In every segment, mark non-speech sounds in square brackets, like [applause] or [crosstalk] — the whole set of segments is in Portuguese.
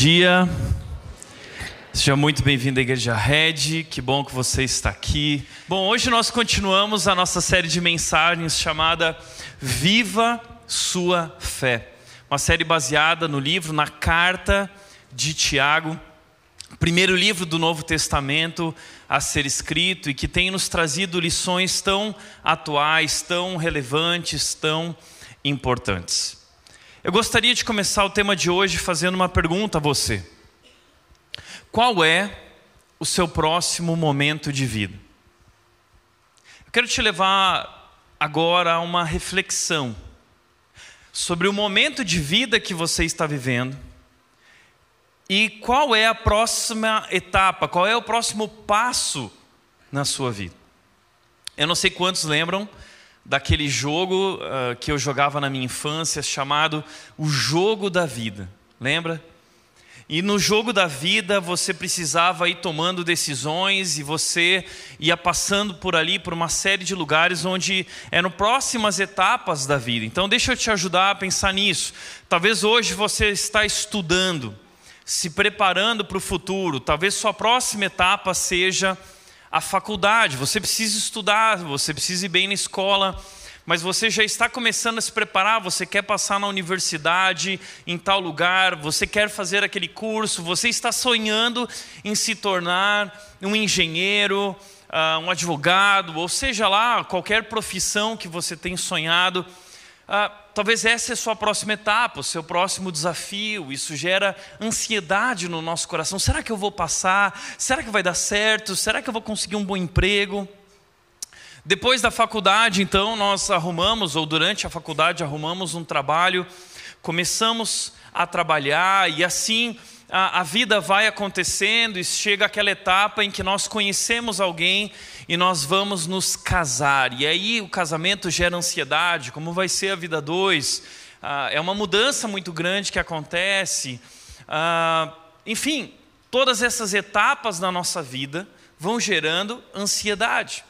Dia, seja muito bem-vindo à Igreja Red, que bom que você está aqui. Bom, hoje nós continuamos a nossa série de mensagens chamada Viva Sua Fé, uma série baseada no livro, na carta de Tiago, primeiro livro do Novo Testamento a ser escrito e que tem nos trazido lições tão atuais, tão relevantes, tão importantes. Eu gostaria de começar o tema de hoje fazendo uma pergunta a você: Qual é o seu próximo momento de vida? Eu quero te levar agora a uma reflexão sobre o momento de vida que você está vivendo e qual é a próxima etapa, qual é o próximo passo na sua vida. Eu não sei quantos lembram daquele jogo uh, que eu jogava na minha infância, chamado o Jogo da Vida. Lembra? E no jogo da vida você precisava ir tomando decisões e você ia passando por ali, por uma série de lugares onde eram próximas etapas da vida. Então, deixa eu te ajudar a pensar nisso. Talvez hoje você está estudando, se preparando para o futuro. Talvez sua próxima etapa seja a faculdade, você precisa estudar, você precisa ir bem na escola, mas você já está começando a se preparar, você quer passar na universidade, em tal lugar, você quer fazer aquele curso, você está sonhando em se tornar um engenheiro, uh, um advogado, ou seja lá, qualquer profissão que você tem sonhado. Uh, talvez essa é a sua próxima etapa, o seu próximo desafio. Isso gera ansiedade no nosso coração. Será que eu vou passar? Será que vai dar certo? Será que eu vou conseguir um bom emprego? Depois da faculdade, então, nós arrumamos, ou durante a faculdade, arrumamos um trabalho, começamos a trabalhar e assim a, a vida vai acontecendo e chega aquela etapa em que nós conhecemos alguém e nós vamos nos casar. E aí o casamento gera ansiedade, como vai ser a vida dois? Ah, é uma mudança muito grande que acontece. Ah, enfim, todas essas etapas na nossa vida vão gerando ansiedade.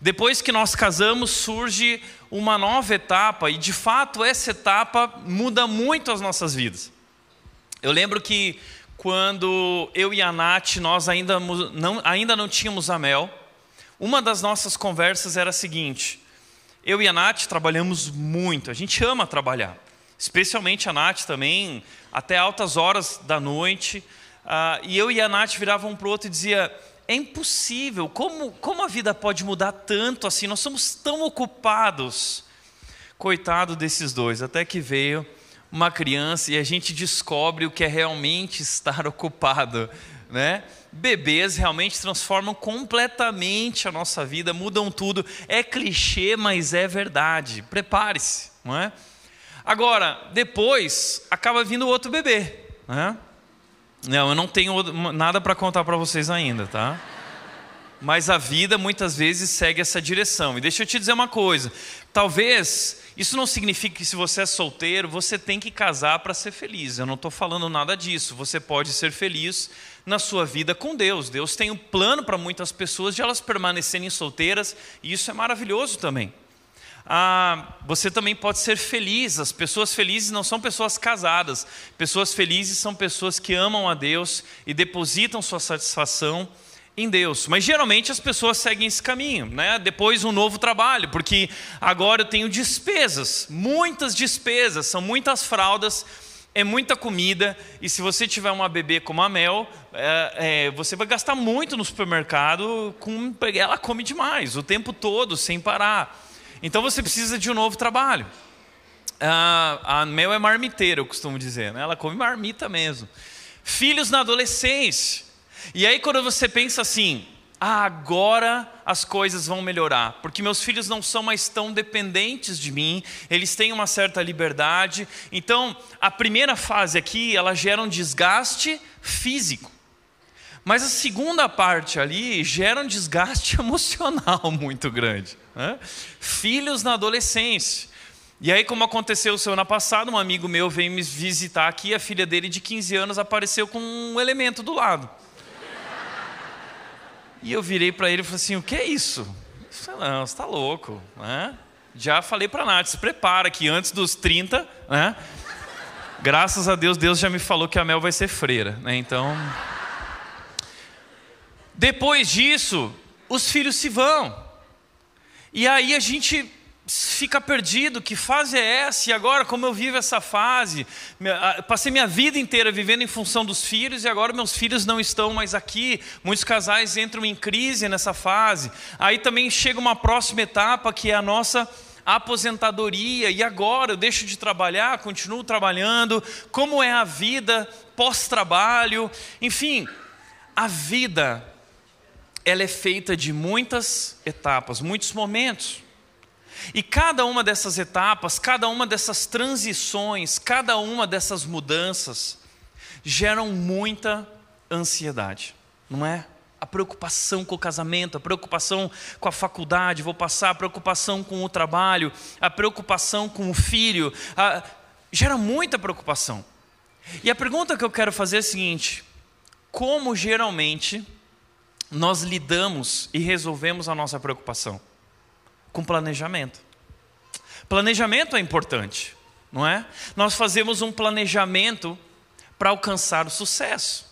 Depois que nós casamos, surge uma nova etapa, e de fato essa etapa muda muito as nossas vidas. Eu lembro que quando eu e a Nath, nós ainda não, ainda não tínhamos a Mel, uma das nossas conversas era a seguinte: eu e a Nath trabalhamos muito, a gente ama trabalhar, especialmente a Nath também, até altas horas da noite. Uh, e eu e a Nath viravam um para o outro e dizia: é impossível, como, como a vida pode mudar tanto assim? Nós somos tão ocupados. Coitado desses dois, até que veio uma criança e a gente descobre o que é realmente estar [laughs] ocupado, né? bebês realmente transformam completamente a nossa vida, mudam tudo. É clichê, mas é verdade. Prepare-se, não é? Agora, depois acaba vindo outro bebê, né? Não, eu não tenho nada para contar para vocês ainda, tá? Mas a vida muitas vezes segue essa direção. E deixa eu te dizer uma coisa: talvez isso não signifique que se você é solteiro, você tem que casar para ser feliz. Eu não estou falando nada disso. Você pode ser feliz na sua vida com Deus. Deus tem um plano para muitas pessoas de elas permanecerem solteiras, e isso é maravilhoso também. Ah, você também pode ser feliz. As pessoas felizes não são pessoas casadas. Pessoas felizes são pessoas que amam a Deus e depositam sua satisfação em Deus. Mas geralmente as pessoas seguem esse caminho, né? Depois um novo trabalho, porque agora eu tenho despesas, muitas despesas, são muitas fraldas, é muita comida, e se você tiver uma bebê como a Mel, é, é, você vai gastar muito no supermercado, com, ela come demais, o tempo todo, sem parar. Então você precisa de um novo trabalho. A, a Mel é marmiteira, eu costumo dizer, né? ela come marmita mesmo. Filhos na adolescência. E aí, quando você pensa assim, ah, agora as coisas vão melhorar, porque meus filhos não são mais tão dependentes de mim, eles têm uma certa liberdade. Então, a primeira fase aqui, ela gera um desgaste físico. Mas a segunda parte ali gera um desgaste [laughs] emocional muito grande. Né? Filhos na adolescência. E aí, como aconteceu semana passada, um amigo meu veio me visitar aqui, a filha dele de 15 anos apareceu com um elemento do lado. E eu virei para ele e falei assim: o que é isso? Falei, não, você está louco. Né? Já falei para a Nath, se prepara que antes dos 30, né? graças a Deus, Deus já me falou que a Mel vai ser freira. Né? Então. Depois disso, os filhos se vão. E aí a gente fica perdido, que fase é essa? E agora, como eu vivo essa fase? Passei minha vida inteira vivendo em função dos filhos e agora meus filhos não estão mais aqui. Muitos casais entram em crise nessa fase. Aí também chega uma próxima etapa que é a nossa aposentadoria. E agora eu deixo de trabalhar, continuo trabalhando. Como é a vida pós-trabalho? Enfim, a vida ela é feita de muitas etapas, muitos momentos. E cada uma dessas etapas, cada uma dessas transições, cada uma dessas mudanças geram muita ansiedade, não é? A preocupação com o casamento, a preocupação com a faculdade, vou passar, a preocupação com o trabalho, a preocupação com o filho, a... gera muita preocupação. E a pergunta que eu quero fazer é a seguinte: como geralmente nós lidamos e resolvemos a nossa preocupação? Com planejamento. Planejamento é importante, não é? Nós fazemos um planejamento para alcançar o sucesso,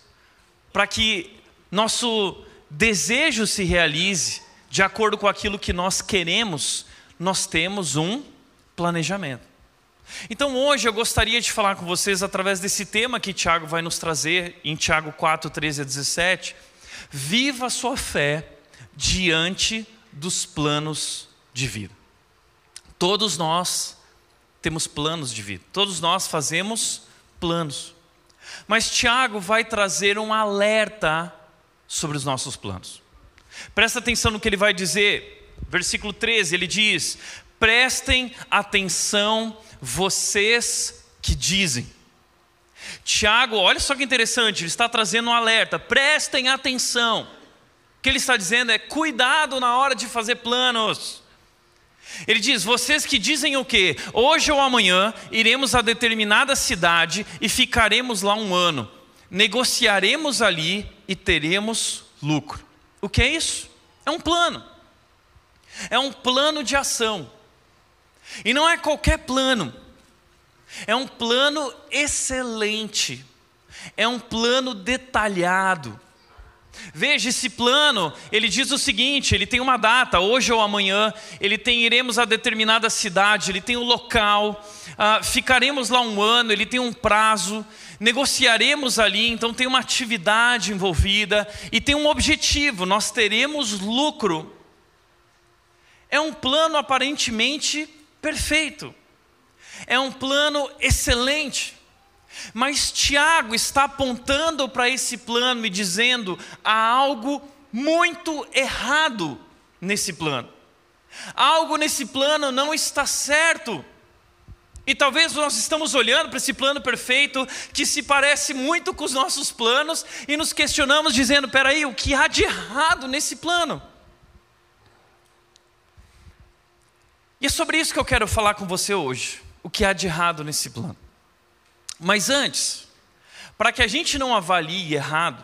para que nosso desejo se realize de acordo com aquilo que nós queremos, nós temos um planejamento. Então hoje eu gostaria de falar com vocês através desse tema que Tiago vai nos trazer em Tiago 4, 13 a 17. Viva a sua fé diante dos planos de vida. Todos nós temos planos de vida, todos nós fazemos planos. Mas Tiago vai trazer um alerta sobre os nossos planos. Presta atenção no que ele vai dizer, versículo 13: ele diz: Prestem atenção, vocês que dizem. Tiago, olha só que interessante, ele está trazendo um alerta, prestem atenção. O que ele está dizendo é: cuidado na hora de fazer planos. Ele diz: Vocês que dizem o quê? Hoje ou amanhã iremos a determinada cidade e ficaremos lá um ano. Negociaremos ali e teremos lucro. O que é isso? É um plano. É um plano de ação. E não é qualquer plano. É um plano excelente. É um plano detalhado. Veja esse plano, ele diz o seguinte: ele tem uma data, hoje ou amanhã, ele tem iremos a determinada cidade, ele tem um local, uh, ficaremos lá um ano, ele tem um prazo, negociaremos ali, então tem uma atividade envolvida e tem um objetivo, nós teremos lucro. É um plano aparentemente perfeito, é um plano excelente. Mas Tiago está apontando para esse plano e dizendo: há algo muito errado nesse plano. Algo nesse plano não está certo. E talvez nós estamos olhando para esse plano perfeito que se parece muito com os nossos planos e nos questionamos dizendo: peraí, o que há de errado nesse plano? E é sobre isso que eu quero falar com você hoje. O que há de errado nesse plano? Mas antes, para que a gente não avalie errado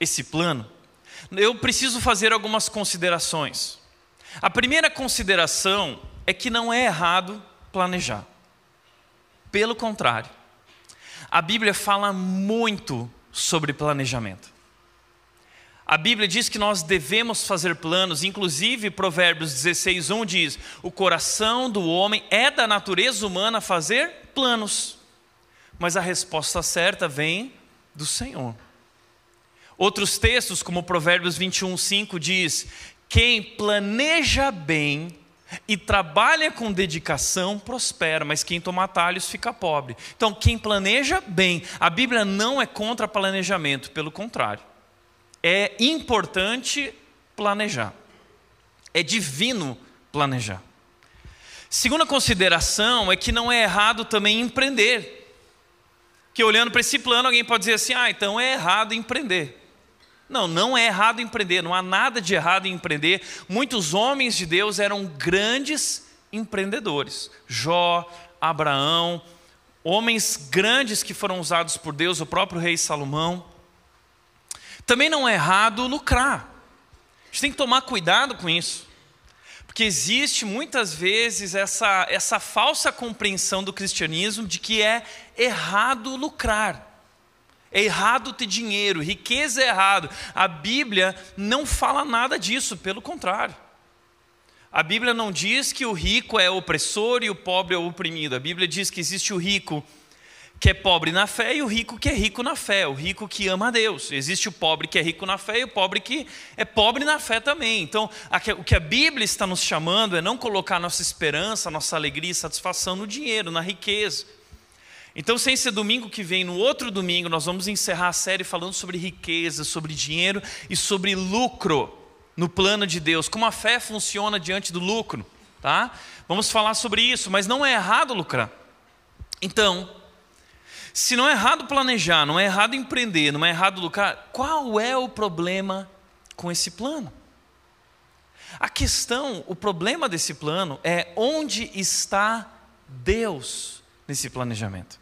esse plano, eu preciso fazer algumas considerações. A primeira consideração é que não é errado planejar. Pelo contrário, a Bíblia fala muito sobre planejamento. A Bíblia diz que nós devemos fazer planos, inclusive Provérbios 16, 1 diz: O coração do homem é da natureza humana fazer planos, mas a resposta certa vem do Senhor. Outros textos, como Provérbios 21, 5 diz: Quem planeja bem e trabalha com dedicação prospera, mas quem toma atalhos fica pobre. Então, quem planeja bem, a Bíblia não é contra planejamento, pelo contrário é importante planejar. É divino planejar. Segunda consideração é que não é errado também empreender. Que olhando para esse plano, alguém pode dizer assim: ah, então é errado empreender. Não, não é errado empreender, não há nada de errado em empreender. Muitos homens de Deus eram grandes empreendedores. Jó, Abraão, homens grandes que foram usados por Deus, o próprio rei Salomão. Também não é errado lucrar. A gente tem que tomar cuidado com isso. Porque existe muitas vezes essa, essa falsa compreensão do cristianismo de que é errado lucrar. É errado ter dinheiro, riqueza é errado. A Bíblia não fala nada disso, pelo contrário. A Bíblia não diz que o rico é opressor e o pobre é oprimido. A Bíblia diz que existe o rico que é pobre na fé e o rico que é rico na fé, o rico que ama a Deus. Existe o pobre que é rico na fé e o pobre que é pobre na fé também. Então, o que a Bíblia está nos chamando é não colocar nossa esperança, nossa alegria e satisfação no dinheiro, na riqueza. Então, sem ser domingo que vem, no outro domingo, nós vamos encerrar a série falando sobre riqueza, sobre dinheiro e sobre lucro no plano de Deus, como a fé funciona diante do lucro, tá? Vamos falar sobre isso, mas não é errado lucrar. Então, se não é errado planejar, não é errado empreender, não é errado lucrar, qual é o problema com esse plano? A questão, o problema desse plano é onde está Deus nesse planejamento.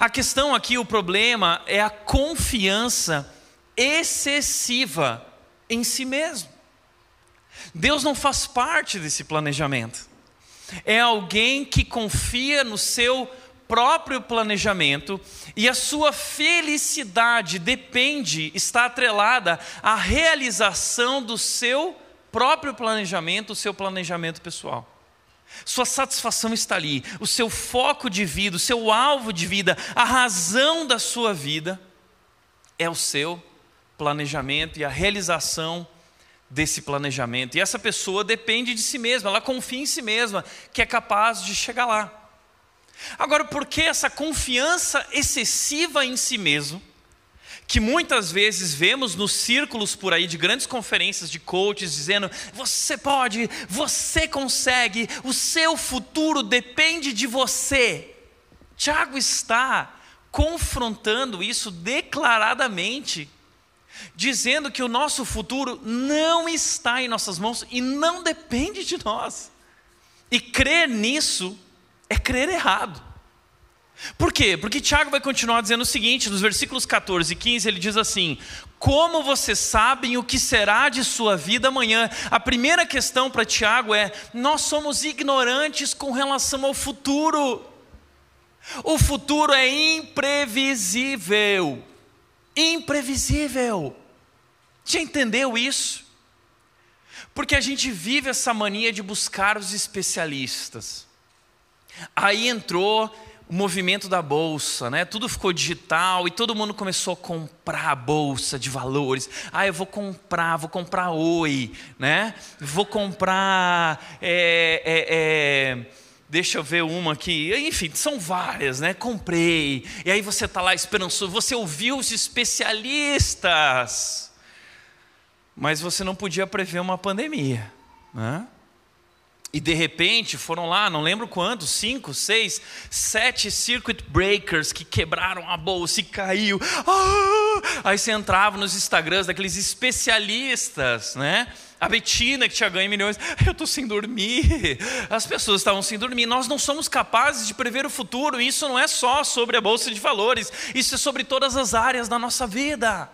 A questão aqui, o problema é a confiança excessiva em si mesmo. Deus não faz parte desse planejamento. É alguém que confia no seu próprio planejamento e a sua felicidade depende, está atrelada à realização do seu próprio planejamento, o seu planejamento pessoal. Sua satisfação está ali, o seu foco de vida, o seu alvo de vida, a razão da sua vida é o seu planejamento e a realização desse planejamento. E essa pessoa depende de si mesma, ela confia em si mesma, que é capaz de chegar lá. Agora, por que essa confiança excessiva em si mesmo, que muitas vezes vemos nos círculos por aí de grandes conferências de coaches dizendo: você pode, você consegue, o seu futuro depende de você. Tiago está confrontando isso declaradamente, dizendo que o nosso futuro não está em nossas mãos e não depende de nós. E crer nisso é crer errado. Por quê? Porque Tiago vai continuar dizendo o seguinte, nos versículos 14 e 15, ele diz assim: Como vocês sabem o que será de sua vida amanhã? A primeira questão para Tiago é: nós somos ignorantes com relação ao futuro. O futuro é imprevisível. Imprevisível. Já entendeu isso? Porque a gente vive essa mania de buscar os especialistas. Aí entrou o movimento da bolsa, né? Tudo ficou digital e todo mundo começou a comprar a bolsa de valores. Ah, eu vou comprar, vou comprar Oi, né? Vou comprar, é, é, é, deixa eu ver uma aqui. Enfim, são várias, né? Comprei. E aí você está lá esperançoso. Você ouviu os especialistas, mas você não podia prever uma pandemia, né? E de repente foram lá, não lembro quantos, cinco, seis, sete circuit breakers que quebraram a bolsa e caiu. Ah! Aí você entrava nos Instagrams daqueles especialistas, né? A Betina que tinha ganho milhões, eu estou sem dormir. As pessoas estavam sem dormir. Nós não somos capazes de prever o futuro. Isso não é só sobre a bolsa de valores. Isso é sobre todas as áreas da nossa vida.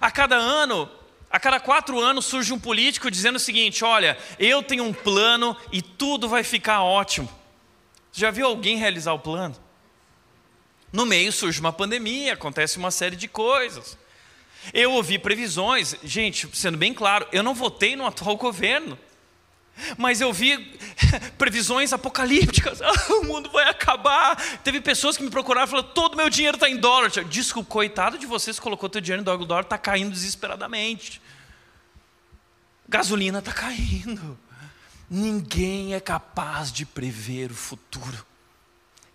A cada ano a cada quatro anos surge um político dizendo o seguinte: olha, eu tenho um plano e tudo vai ficar ótimo. Já viu alguém realizar o plano? No meio surge uma pandemia, acontece uma série de coisas. Eu ouvi previsões, gente, sendo bem claro, eu não votei no atual governo. Mas eu vi [laughs] previsões apocalípticas. Ah, [laughs] o mundo vai acabar. Teve pessoas que me procuraram e falaram: todo meu dinheiro está em dólar. Desculpa, coitado de vocês colocou teu dinheiro em dólar. O dólar está caindo desesperadamente. Gasolina está caindo. Ninguém é capaz de prever o futuro.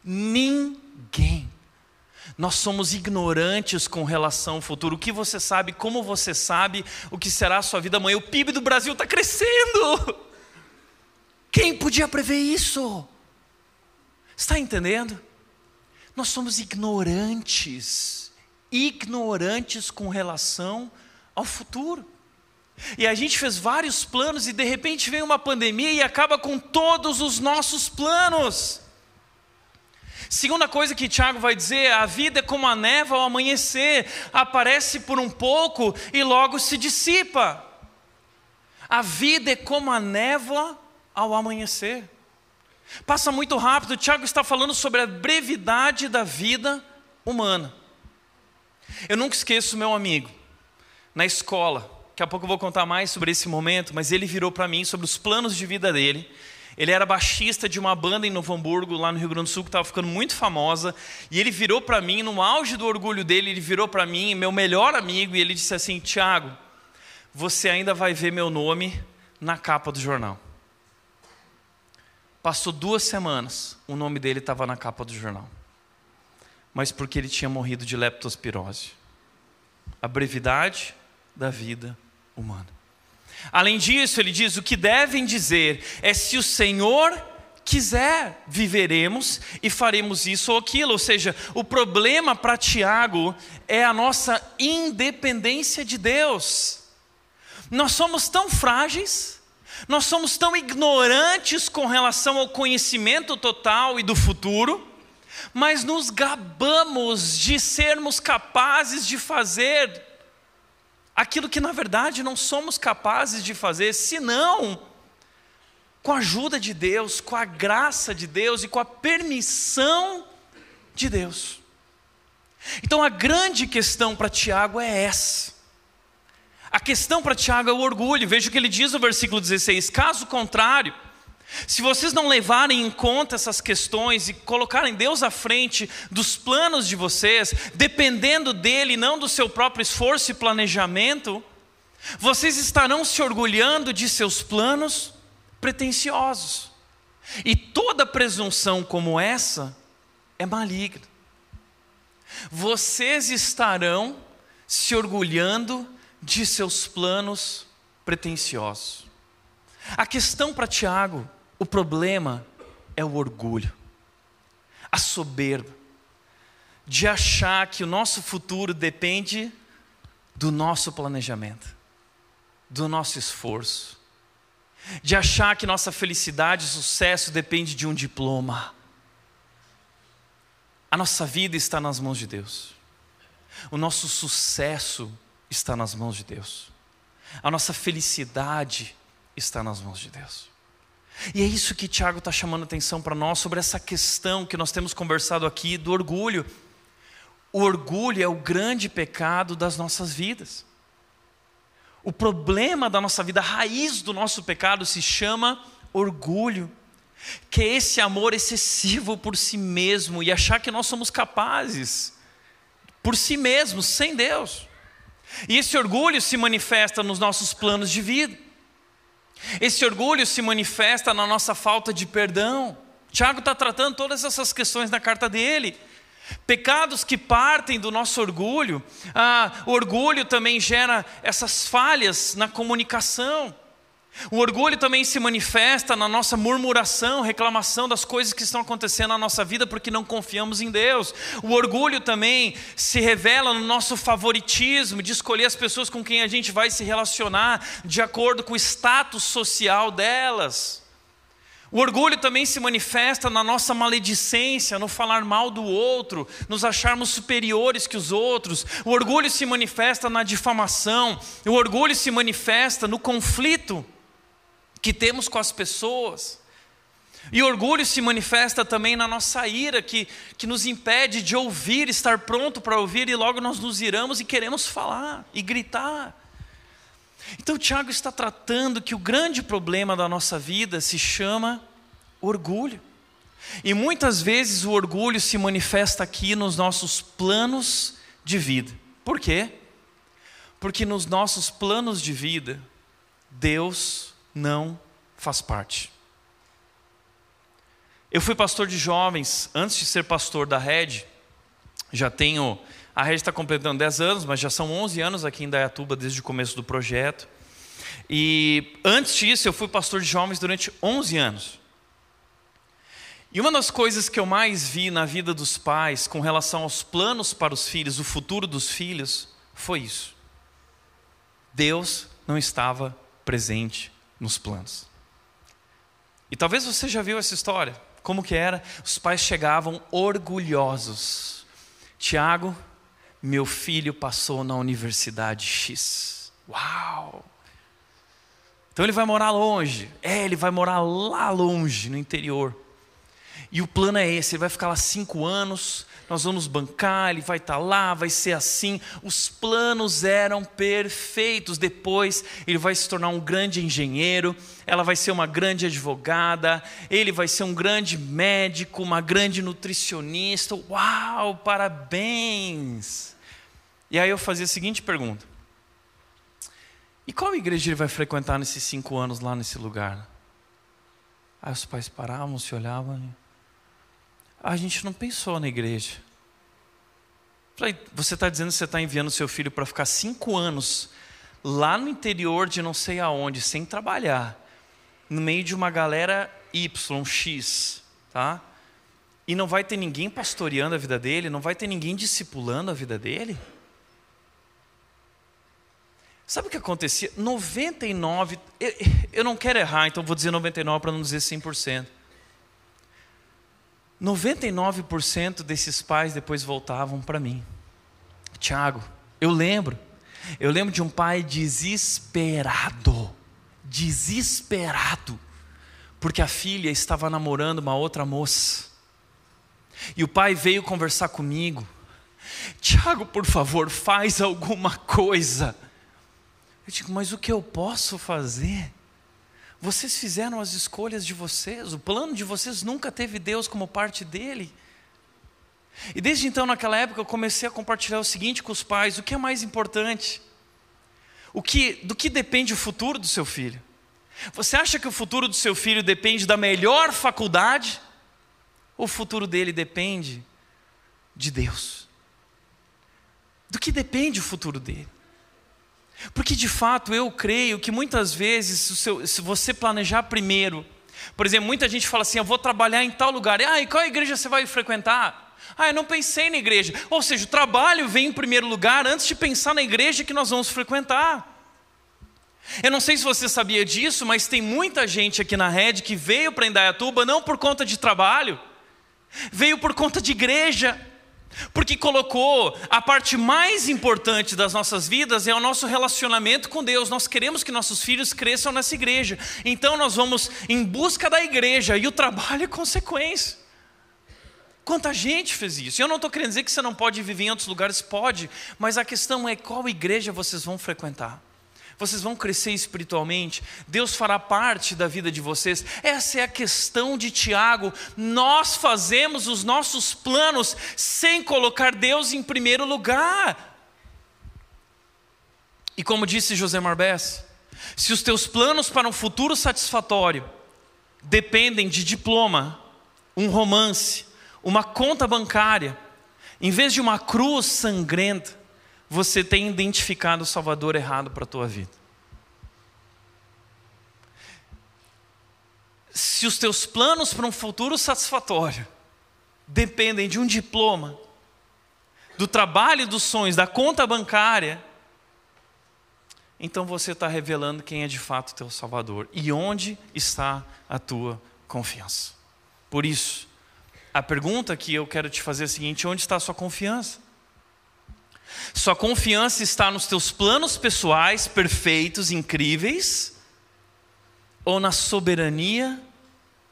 Ninguém. Nós somos ignorantes com relação ao futuro. O que você sabe, como você sabe o que será a sua vida amanhã. O PIB do Brasil está crescendo. [laughs] Quem podia prever isso? Está entendendo? Nós somos ignorantes, ignorantes com relação ao futuro. E a gente fez vários planos e de repente vem uma pandemia e acaba com todos os nossos planos. Segunda coisa que Tiago vai dizer: a vida é como a neva ao amanhecer, aparece por um pouco e logo se dissipa. A vida é como a névoa ao amanhecer. Passa muito rápido. Tiago está falando sobre a brevidade da vida humana. Eu nunca esqueço meu amigo na escola. Daqui a pouco eu vou contar mais sobre esse momento, mas ele virou para mim sobre os planos de vida dele. Ele era baixista de uma banda em Novo Hamburgo, lá no Rio Grande do Sul, que estava ficando muito famosa. E ele virou para mim, no auge do orgulho dele, ele virou para mim, meu melhor amigo, e ele disse assim: Tiago, você ainda vai ver meu nome na capa do jornal. Passou duas semanas, o nome dele estava na capa do jornal. Mas porque ele tinha morrido de leptospirose. A brevidade da vida humana. Além disso, ele diz: o que devem dizer é se o Senhor quiser, viveremos e faremos isso ou aquilo. Ou seja, o problema para Tiago é a nossa independência de Deus. Nós somos tão frágeis, nós somos tão ignorantes com relação ao conhecimento total e do futuro, mas nos gabamos de sermos capazes de fazer aquilo que na verdade não somos capazes de fazer, senão com a ajuda de Deus, com a graça de Deus e com a permissão de Deus. Então a grande questão para Tiago é essa. A questão para Tiago é o orgulho. Veja o que ele diz no versículo 16: caso contrário, se vocês não levarem em conta essas questões e colocarem Deus à frente dos planos de vocês, dependendo dele, não do seu próprio esforço e planejamento, vocês estarão se orgulhando de seus planos pretensiosos. E toda presunção como essa é maligna. Vocês estarão se orgulhando de seus planos pretensiosos. A questão para Tiago o problema é o orgulho, a soberba, de achar que o nosso futuro depende do nosso planejamento, do nosso esforço, de achar que nossa felicidade e sucesso depende de um diploma. A nossa vida está nas mãos de Deus. O nosso sucesso está nas mãos de Deus. A nossa felicidade está nas mãos de Deus. E é isso que Tiago está chamando atenção para nós sobre essa questão que nós temos conversado aqui do orgulho. O orgulho é o grande pecado das nossas vidas. O problema da nossa vida, a raiz do nosso pecado se chama orgulho, que é esse amor excessivo por si mesmo e achar que nós somos capazes por si mesmos, sem Deus. E esse orgulho se manifesta nos nossos planos de vida. Esse orgulho se manifesta na nossa falta de perdão. Tiago está tratando todas essas questões na carta dele. Pecados que partem do nosso orgulho. Ah, o orgulho também gera essas falhas na comunicação. O orgulho também se manifesta na nossa murmuração, reclamação das coisas que estão acontecendo na nossa vida porque não confiamos em Deus. O orgulho também se revela no nosso favoritismo de escolher as pessoas com quem a gente vai se relacionar de acordo com o status social delas. O orgulho também se manifesta na nossa maledicência, no falar mal do outro, nos acharmos superiores que os outros. O orgulho se manifesta na difamação. O orgulho se manifesta no conflito que temos com as pessoas. E orgulho se manifesta também na nossa ira, que, que nos impede de ouvir, estar pronto para ouvir, e logo nós nos iramos e queremos falar e gritar. Então, Tiago está tratando que o grande problema da nossa vida se chama orgulho. E muitas vezes o orgulho se manifesta aqui nos nossos planos de vida. Por quê? Porque nos nossos planos de vida, Deus não faz parte. Eu fui pastor de jovens antes de ser pastor da Rede. Já tenho. A Rede está completando 10 anos, mas já são 11 anos aqui em Dayatuba desde o começo do projeto. E antes disso, eu fui pastor de jovens durante 11 anos. E uma das coisas que eu mais vi na vida dos pais com relação aos planos para os filhos, o futuro dos filhos, foi isso. Deus não estava presente nos planos. E talvez você já viu essa história. Como que era? Os pais chegavam orgulhosos. Tiago, meu filho passou na universidade X. Uau! Então ele vai morar longe. É, ele vai morar lá longe, no interior. E o plano é esse: ele vai ficar lá cinco anos, nós vamos bancar, ele vai estar tá lá, vai ser assim. Os planos eram perfeitos. Depois ele vai se tornar um grande engenheiro, ela vai ser uma grande advogada, ele vai ser um grande médico, uma grande nutricionista. Uau, parabéns! E aí eu fazia a seguinte pergunta: E qual igreja ele vai frequentar nesses cinco anos lá nesse lugar? Aí os pais paravam, se olhavam. A gente não pensou na igreja. Você está dizendo que você está enviando seu filho para ficar cinco anos lá no interior de não sei aonde, sem trabalhar, no meio de uma galera Y, X, tá? E não vai ter ninguém pastoreando a vida dele, não vai ter ninguém discipulando a vida dele? Sabe o que acontecia? 99, eu, eu não quero errar, então vou dizer 99 para não dizer 100%. 99% desses pais depois voltavam para mim. Tiago, eu lembro, eu lembro de um pai desesperado, desesperado, porque a filha estava namorando uma outra moça. E o pai veio conversar comigo. Tiago, por favor, faz alguma coisa. Eu digo, mas o que eu posso fazer? Vocês fizeram as escolhas de vocês, o plano de vocês nunca teve Deus como parte dele. E desde então, naquela época, eu comecei a compartilhar o seguinte com os pais: o que é mais importante? O que, do que depende o futuro do seu filho? Você acha que o futuro do seu filho depende da melhor faculdade? Ou o futuro dele depende de Deus? Do que depende o futuro dele? Porque de fato eu creio que muitas vezes, se você planejar primeiro, por exemplo, muita gente fala assim: eu vou trabalhar em tal lugar, ah, e qual igreja você vai frequentar? Ah, eu não pensei na igreja. Ou seja, o trabalho vem em primeiro lugar antes de pensar na igreja que nós vamos frequentar. Eu não sei se você sabia disso, mas tem muita gente aqui na rede que veio para Indaiatuba não por conta de trabalho, veio por conta de igreja. Porque colocou a parte mais importante das nossas vidas é o nosso relacionamento com Deus. Nós queremos que nossos filhos cresçam nessa igreja. Então nós vamos em busca da igreja e o trabalho é consequência. Quanta gente fez isso? Eu não estou querendo dizer que você não pode viver em outros lugares, pode, mas a questão é qual igreja vocês vão frequentar vocês vão crescer espiritualmente, Deus fará parte da vida de vocês. Essa é a questão de Tiago. Nós fazemos os nossos planos sem colocar Deus em primeiro lugar. E como disse José Marbés, se os teus planos para um futuro satisfatório dependem de diploma, um romance, uma conta bancária, em vez de uma cruz sangrenta, você tem identificado o Salvador errado para a tua vida. Se os teus planos para um futuro satisfatório dependem de um diploma, do trabalho dos sonhos, da conta bancária, então você está revelando quem é de fato teu Salvador e onde está a tua confiança. Por isso, a pergunta que eu quero te fazer é a seguinte: onde está a sua confiança? Sua confiança está nos teus planos pessoais perfeitos, incríveis, ou na soberania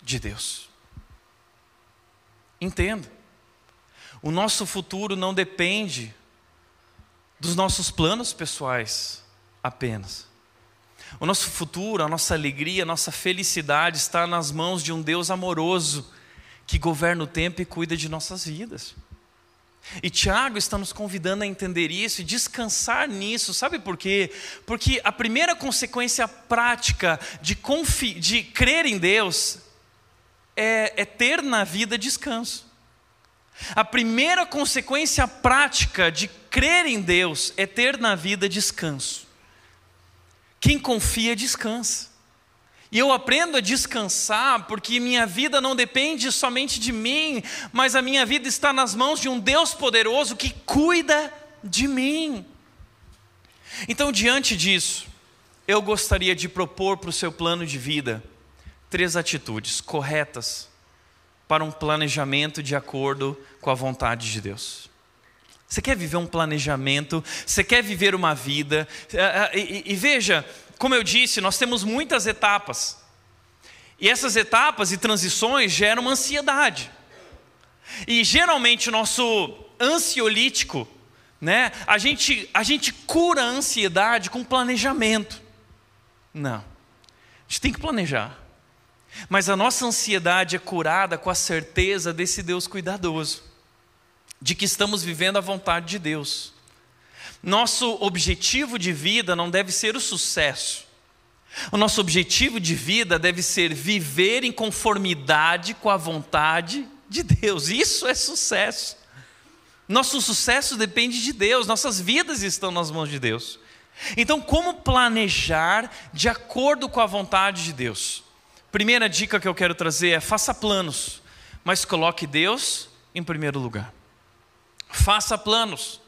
de Deus. Entenda, o nosso futuro não depende dos nossos planos pessoais apenas. O nosso futuro, a nossa alegria, a nossa felicidade está nas mãos de um Deus amoroso que governa o tempo e cuida de nossas vidas. E Tiago está nos convidando a entender isso e descansar nisso, sabe por quê? Porque a primeira consequência prática de, de crer em Deus é, é ter na vida descanso. A primeira consequência prática de crer em Deus é ter na vida descanso. Quem confia, descansa. E eu aprendo a descansar porque minha vida não depende somente de mim, mas a minha vida está nas mãos de um Deus poderoso que cuida de mim. Então, diante disso, eu gostaria de propor para o seu plano de vida três atitudes corretas para um planejamento de acordo com a vontade de Deus. Você quer viver um planejamento, você quer viver uma vida, eh, eh, e, e, e veja, como eu disse, nós temos muitas etapas. E essas etapas e transições geram uma ansiedade. E geralmente o nosso ansiolítico, né? A gente, a gente cura a ansiedade com planejamento. Não. A gente tem que planejar. Mas a nossa ansiedade é curada com a certeza desse Deus cuidadoso, de que estamos vivendo a vontade de Deus. Nosso objetivo de vida não deve ser o sucesso. O nosso objetivo de vida deve ser viver em conformidade com a vontade de Deus. Isso é sucesso. Nosso sucesso depende de Deus, nossas vidas estão nas mãos de Deus. Então, como planejar de acordo com a vontade de Deus? Primeira dica que eu quero trazer é: faça planos, mas coloque Deus em primeiro lugar. Faça planos,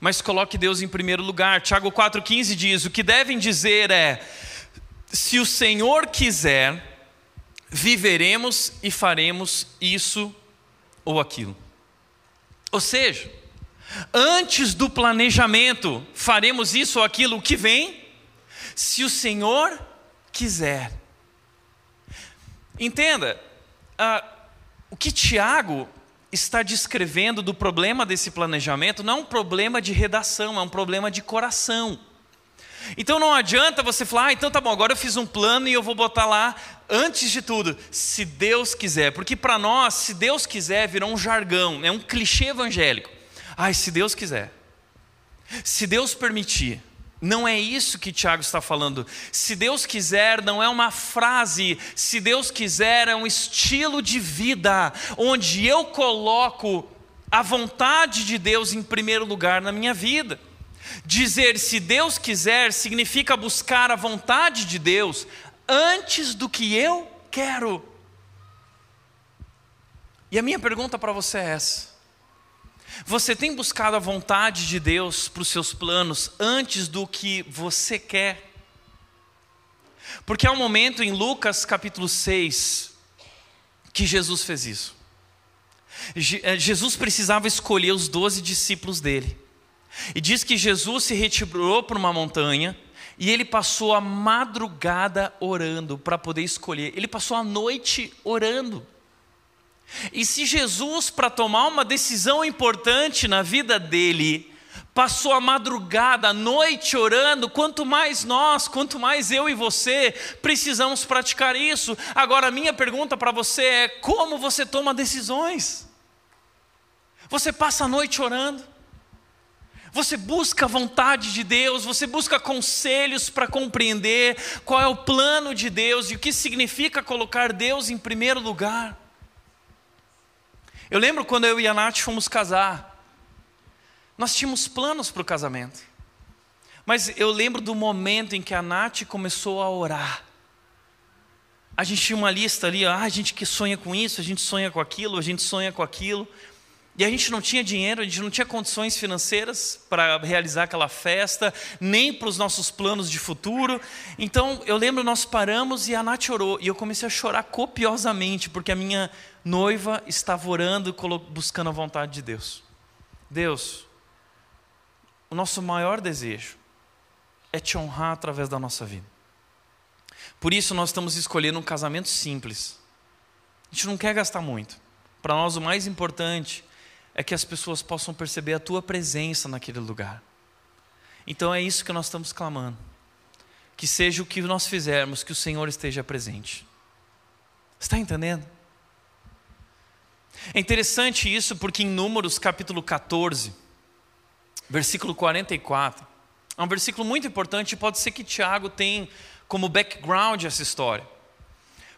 mas coloque Deus em primeiro lugar. Tiago 4,15 diz: o que devem dizer é: se o Senhor quiser, viveremos e faremos isso ou aquilo. Ou seja, antes do planejamento, faremos isso ou aquilo que vem, se o Senhor quiser. Entenda, uh, o que Tiago está descrevendo do problema desse planejamento não é um problema de redação, é um problema de coração. Então não adianta você falar, ah, então tá bom, agora eu fiz um plano e eu vou botar lá, antes de tudo, se Deus quiser. Porque para nós, se Deus quiser, virou um jargão, é um clichê evangélico. Ai, se Deus quiser. Se Deus permitir. Não é isso que Tiago está falando. Se Deus quiser, não é uma frase. Se Deus quiser, é um estilo de vida, onde eu coloco a vontade de Deus em primeiro lugar na minha vida. Dizer se Deus quiser significa buscar a vontade de Deus antes do que eu quero. E a minha pergunta para você é essa: você tem buscado a vontade de Deus para os seus planos antes do que você quer? Porque há um momento em Lucas capítulo 6 que Jesus fez isso. Eh, Jesus precisava escolher os doze discípulos dele. E diz que Jesus se retirou para uma montanha e ele passou a madrugada orando para poder escolher. Ele passou a noite orando. E se Jesus, para tomar uma decisão importante na vida dele, passou a madrugada, a noite orando, quanto mais nós, quanto mais eu e você precisamos praticar isso. Agora, a minha pergunta para você é: como você toma decisões? Você passa a noite orando? Você busca a vontade de Deus, você busca conselhos para compreender qual é o plano de Deus e o que significa colocar Deus em primeiro lugar. Eu lembro quando eu e a Nath fomos casar, nós tínhamos planos para o casamento, mas eu lembro do momento em que a Nath começou a orar. A gente tinha uma lista ali, ah, a gente que sonha com isso, a gente sonha com aquilo, a gente sonha com aquilo. E a gente não tinha dinheiro, a gente não tinha condições financeiras para realizar aquela festa, nem para os nossos planos de futuro. Então eu lembro, nós paramos e a Nath orou. E eu comecei a chorar copiosamente, porque a minha noiva estava orando, buscando a vontade de Deus. Deus, o nosso maior desejo é te honrar através da nossa vida. Por isso nós estamos escolhendo um casamento simples, A gente não quer gastar muito. Para nós, o mais importante é que as pessoas possam perceber a tua presença naquele lugar. Então é isso que nós estamos clamando. Que seja o que nós fizermos, que o Senhor esteja presente. Está entendendo? É interessante isso porque em Números capítulo 14, versículo 44, é um versículo muito importante e pode ser que Tiago tenha como background essa história.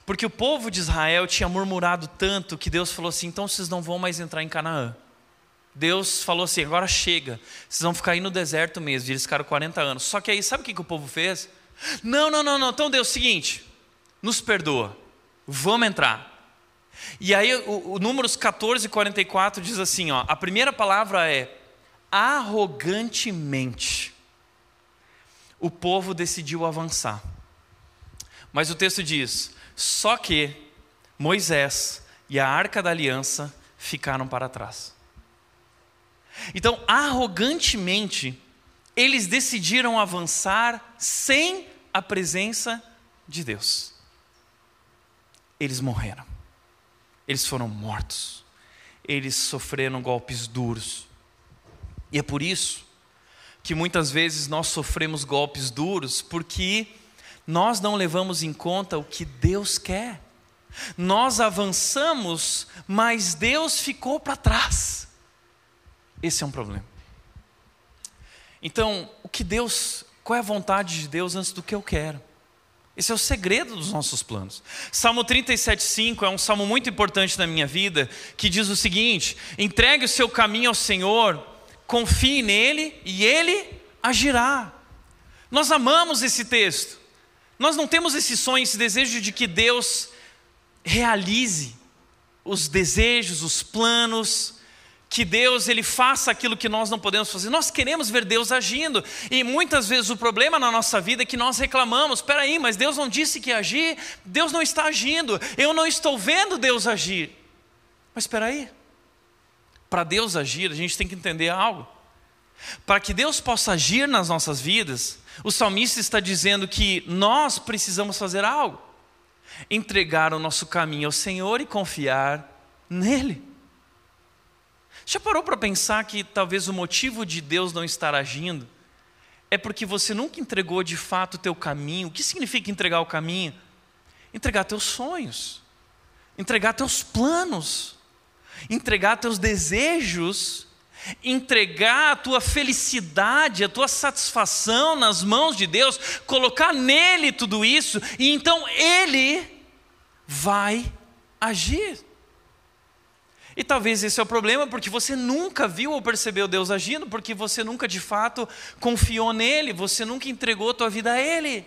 Porque o povo de Israel tinha murmurado tanto que Deus falou assim: então vocês não vão mais entrar em Canaã. Deus falou assim: agora chega, vocês vão ficar aí no deserto mesmo. E eles ficaram 40 anos. Só que aí, sabe o que, que o povo fez? Não, não, não, não. Então Deus, seguinte, nos perdoa, vamos entrar. E aí, o, o Números 14, 44 diz assim: ó, a primeira palavra é arrogantemente. O povo decidiu avançar. Mas o texto diz: só que Moisés e a arca da aliança ficaram para trás. Então, arrogantemente, eles decidiram avançar sem a presença de Deus. Eles morreram. Eles foram mortos. Eles sofreram golpes duros. E é por isso que muitas vezes nós sofremos golpes duros porque nós não levamos em conta o que Deus quer. Nós avançamos, mas Deus ficou para trás. Esse é um problema. Então, o que Deus, qual é a vontade de Deus antes do que eu quero? Esse é o segredo dos nossos planos. Salmo 37,5 é um salmo muito importante na minha vida, que diz o seguinte: entregue o seu caminho ao Senhor, confie nele e ele agirá. Nós amamos esse texto. Nós não temos esse sonho, esse desejo de que Deus realize os desejos, os planos, que Deus ele faça aquilo que nós não podemos fazer. Nós queremos ver Deus agindo. E muitas vezes o problema na nossa vida é que nós reclamamos: espera aí, mas Deus não disse que agir, Deus não está agindo, eu não estou vendo Deus agir. Mas espera aí, para Deus agir, a gente tem que entender algo. Para que Deus possa agir nas nossas vidas, o salmista está dizendo que nós precisamos fazer algo. Entregar o nosso caminho ao Senhor e confiar nele. Já parou para pensar que talvez o motivo de Deus não estar agindo é porque você nunca entregou de fato o teu caminho? O que significa entregar o caminho? Entregar teus sonhos, entregar teus planos, entregar teus desejos, entregar a tua felicidade, a tua satisfação nas mãos de Deus, colocar nele tudo isso, e então ele vai agir. E talvez esse é o problema, porque você nunca viu ou percebeu Deus agindo, porque você nunca de fato confiou nele, você nunca entregou a tua vida a Ele.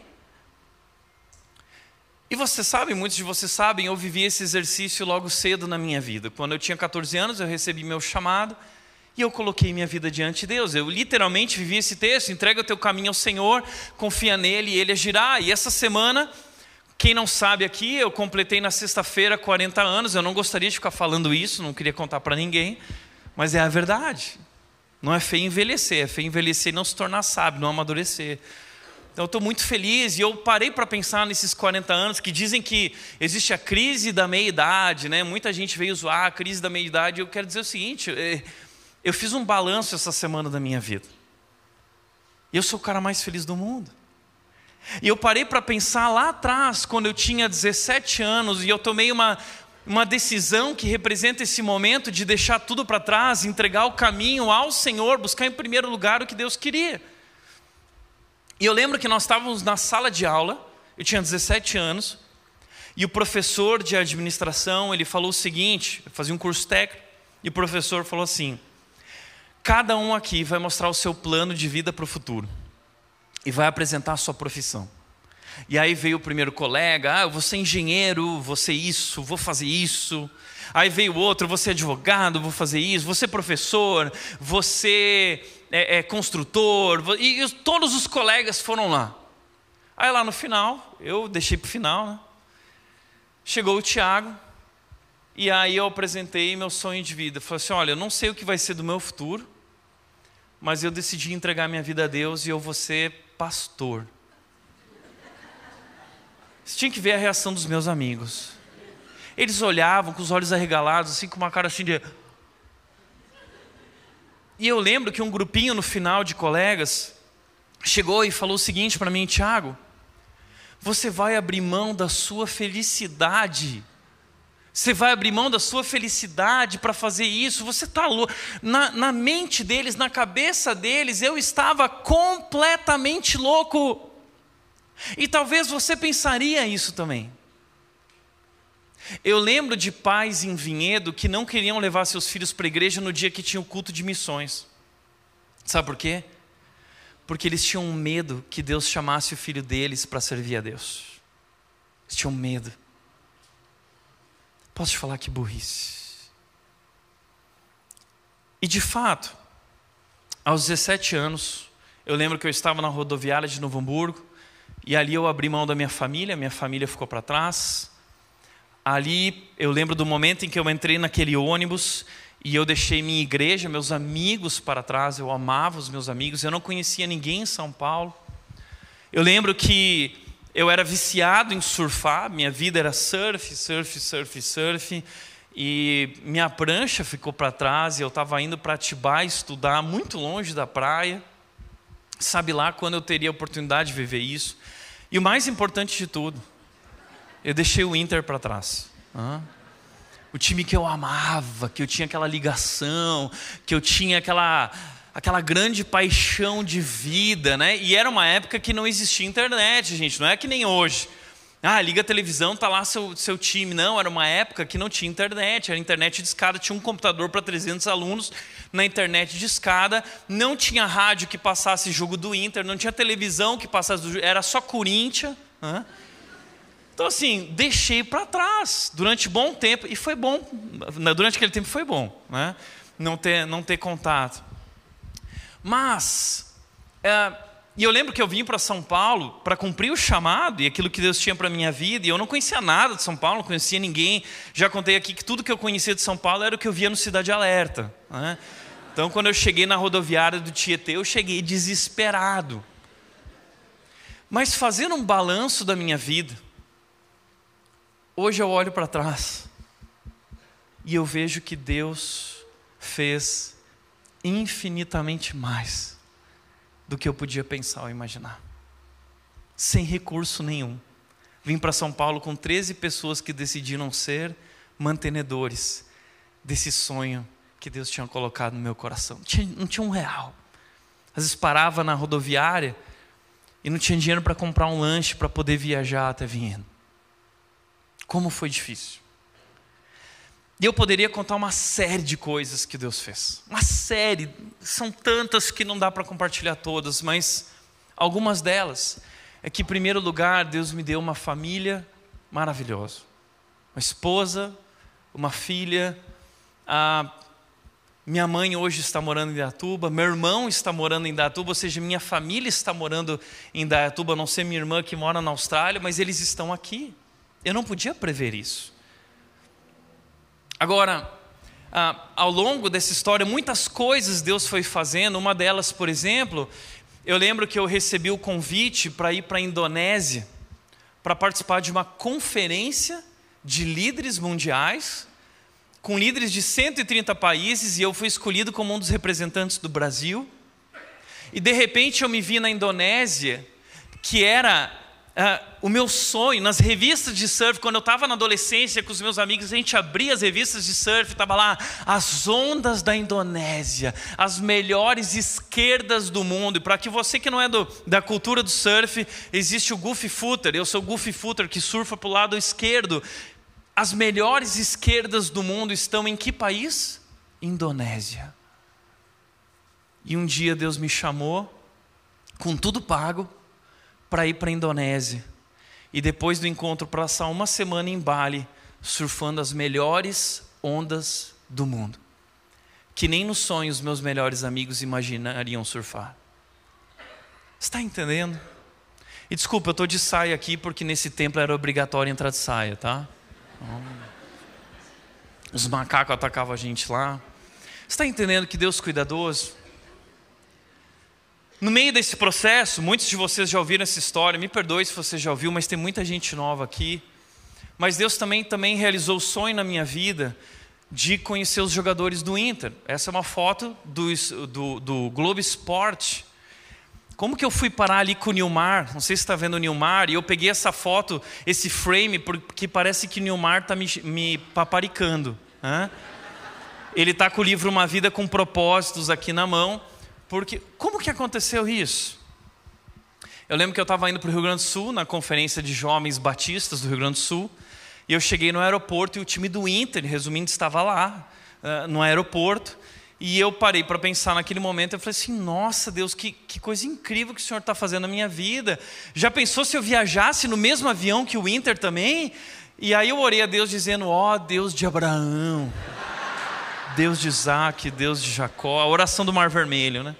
E você sabe, muitos de vocês sabem, eu vivi esse exercício logo cedo na minha vida. Quando eu tinha 14 anos, eu recebi meu chamado e eu coloquei minha vida diante de Deus. Eu literalmente vivi esse texto: entrega o teu caminho ao Senhor, confia nele e ele agirá. E essa semana quem não sabe aqui, eu completei na sexta-feira 40 anos. Eu não gostaria de ficar falando isso, não queria contar para ninguém, mas é a verdade. Não é feio envelhecer, é feio envelhecer e não se tornar sábio, não amadurecer. Então eu estou muito feliz e eu parei para pensar nesses 40 anos que dizem que existe a crise da meia-idade, né? Muita gente veio zoar a crise da meia-idade. Eu quero dizer o seguinte: é, eu fiz um balanço essa semana da minha vida. E eu sou o cara mais feliz do mundo. E eu parei para pensar lá atrás, quando eu tinha 17 anos, e eu tomei uma, uma decisão que representa esse momento de deixar tudo para trás, entregar o caminho ao Senhor, buscar em primeiro lugar o que Deus queria. E eu lembro que nós estávamos na sala de aula, eu tinha 17 anos, e o professor de administração, ele falou o seguinte, eu fazia um curso técnico, e o professor falou assim: cada um aqui vai mostrar o seu plano de vida para o futuro e vai apresentar a sua profissão. E aí veio o primeiro colega, ah, eu vou ser engenheiro, vou ser isso, vou fazer isso. Aí veio o outro, ser advogado, vou fazer isso, ser professor, ser é, é, construtor. E, e todos os colegas foram lá. Aí lá no final, eu deixei para o final, né? Chegou o Tiago, e aí eu apresentei meu sonho de vida. Falei assim: olha, eu não sei o que vai ser do meu futuro, mas eu decidi entregar minha vida a Deus e eu vou ser pastor. Você tinha que ver a reação dos meus amigos. Eles olhavam com os olhos arregalados, assim, com uma cara assim de. E eu lembro que um grupinho no final de colegas chegou e falou o seguinte para mim, Tiago: você vai abrir mão da sua felicidade. Você vai abrir mão da sua felicidade para fazer isso. Você está louco. Na, na mente deles, na cabeça deles, eu estava completamente louco. E talvez você pensaria isso também. Eu lembro de pais em vinhedo que não queriam levar seus filhos para a igreja no dia que tinha o culto de missões. Sabe por quê? Porque eles tinham medo que Deus chamasse o filho deles para servir a Deus. Eles tinham medo. Posso te falar que burrice. E de fato, aos 17 anos, eu lembro que eu estava na rodoviária de Novo Hamburgo, e ali eu abri mão da minha família, minha família ficou para trás. Ali eu lembro do momento em que eu entrei naquele ônibus e eu deixei minha igreja, meus amigos para trás. Eu amava os meus amigos, eu não conhecia ninguém em São Paulo. Eu lembro que eu era viciado em surfar, minha vida era surf, surf, surf, surf. E minha prancha ficou para trás e eu estava indo para Atibaia estudar, muito longe da praia. Sabe lá quando eu teria a oportunidade de viver isso. E o mais importante de tudo, eu deixei o Inter para trás. O time que eu amava, que eu tinha aquela ligação, que eu tinha aquela aquela grande paixão de vida, né? E era uma época que não existia internet, gente, não é que nem hoje. Ah, liga a televisão, tá lá seu, seu time. Não, era uma época que não tinha internet, era internet de escada, tinha um computador para 300 alunos na internet de escada, não tinha rádio que passasse jogo do Inter, não tinha televisão que passasse, era só Corinthians. Né? Então, assim, deixei para trás durante bom tempo, e foi bom, durante aquele tempo foi bom, né? não, ter, não ter contato. Mas, é, e eu lembro que eu vim para São Paulo para cumprir o chamado e aquilo que Deus tinha para minha vida, e eu não conhecia nada de São Paulo, não conhecia ninguém. Já contei aqui que tudo que eu conhecia de São Paulo era o que eu via no Cidade Alerta. Né? Então, quando eu cheguei na rodoviária do Tietê, eu cheguei desesperado. Mas fazendo um balanço da minha vida, Hoje eu olho para trás e eu vejo que Deus fez infinitamente mais do que eu podia pensar ou imaginar. Sem recurso nenhum. Vim para São Paulo com 13 pessoas que decidiram ser mantenedores desse sonho que Deus tinha colocado no meu coração. Não tinha um real. Às vezes parava na rodoviária e não tinha dinheiro para comprar um lanche para poder viajar até Viena. Como foi difícil. E eu poderia contar uma série de coisas que Deus fez. Uma série, são tantas que não dá para compartilhar todas, mas algumas delas é que, em primeiro lugar, Deus me deu uma família maravilhosa. Uma esposa, uma filha, a minha mãe hoje está morando em Datuba, meu irmão está morando em Datuba, ou seja, minha família está morando em Datuba, não ser minha irmã que mora na Austrália, mas eles estão aqui. Eu não podia prever isso. Agora, ah, ao longo dessa história, muitas coisas Deus foi fazendo. Uma delas, por exemplo, eu lembro que eu recebi o convite para ir para a Indonésia para participar de uma conferência de líderes mundiais, com líderes de 130 países, e eu fui escolhido como um dos representantes do Brasil. E de repente eu me vi na Indonésia, que era Uh, o meu sonho nas revistas de surf, quando eu estava na adolescência com os meus amigos, a gente abria as revistas de surf, estava lá as ondas da Indonésia, as melhores esquerdas do mundo. E para que você que não é do, da cultura do surf, existe o Goofy Footer. Eu sou o Goofy Footer que surfa para o lado esquerdo. As melhores esquerdas do mundo estão em que país? Indonésia. E um dia Deus me chamou, com tudo pago para ir para a Indonésia. E depois do encontro, passar uma semana em Bali, surfando as melhores ondas do mundo. Que nem nos sonhos meus melhores amigos imaginariam surfar. Está entendendo? E desculpa, eu estou de saia aqui porque nesse templo era obrigatório entrar de saia, tá? Os macacos atacavam a gente lá. Está entendendo que Deus cuidadoso? No meio desse processo, muitos de vocês já ouviram essa história, me perdoe se você já ouviu, mas tem muita gente nova aqui. Mas Deus também, também realizou o sonho na minha vida de conhecer os jogadores do Inter. Essa é uma foto do, do, do Globo Esporte. Como que eu fui parar ali com o Nilmar? Não sei se está vendo o Nilmar, e eu peguei essa foto, esse frame, porque parece que o Nilmar está me, me paparicando. Né? Ele está com o livro Uma Vida com Propósitos aqui na mão, porque como que aconteceu isso? Eu lembro que eu estava indo para o Rio Grande do Sul, na conferência de jovens batistas do Rio Grande do Sul, e eu cheguei no aeroporto e o time do Inter, resumindo, estava lá, uh, no aeroporto, e eu parei para pensar naquele momento, eu falei assim, nossa Deus, que, que coisa incrível que o Senhor está fazendo na minha vida. Já pensou se eu viajasse no mesmo avião que o Inter também? E aí eu orei a Deus dizendo, ó oh, Deus de Abraão. Deus de Isaac, Deus de Jacó, a oração do Mar Vermelho, né?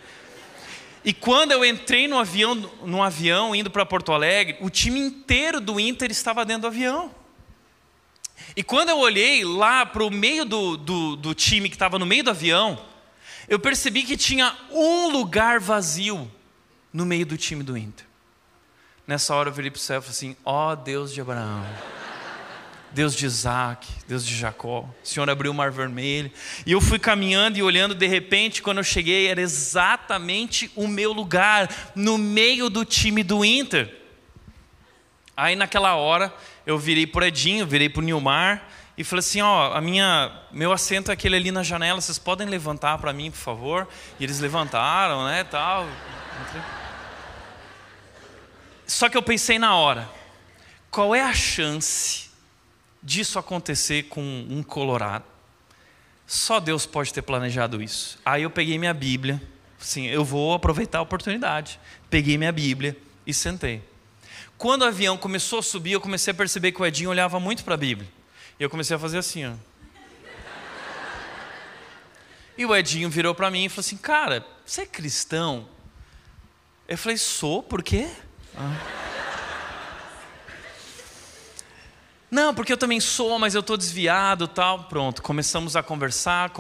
E quando eu entrei no avião, no avião indo para Porto Alegre, o time inteiro do Inter estava dentro do avião. E quando eu olhei lá para o meio do, do, do time que estava no meio do avião, eu percebi que tinha um lugar vazio no meio do time do Inter. Nessa hora eu virei para o céu e falei assim: ó oh, Deus de Abraão. Deus de Isaac, Deus de Jacó. O Senhor abriu o mar vermelho. E eu fui caminhando e olhando, de repente, quando eu cheguei, era exatamente o meu lugar, no meio do time do Inter. Aí naquela hora, eu virei por Edinho, virei para o Nilmar e falei assim: ó, a minha, meu assento é aquele ali na janela, vocês podem levantar para mim, por favor? E eles levantaram, né, tal. Só que eu pensei na hora, qual é a chance disso acontecer com um colorado. Só Deus pode ter planejado isso. Aí eu peguei minha Bíblia, assim, eu vou aproveitar a oportunidade. Peguei minha Bíblia e sentei. Quando o avião começou a subir, eu comecei a perceber que o Edinho olhava muito para a Bíblia. E eu comecei a fazer assim, ó. E o Edinho virou para mim e falou assim: Cara, você é cristão? Eu falei: Sou, por quê? Ah. Não, porque eu também sou, mas eu estou desviado tal. Pronto, começamos a conversar,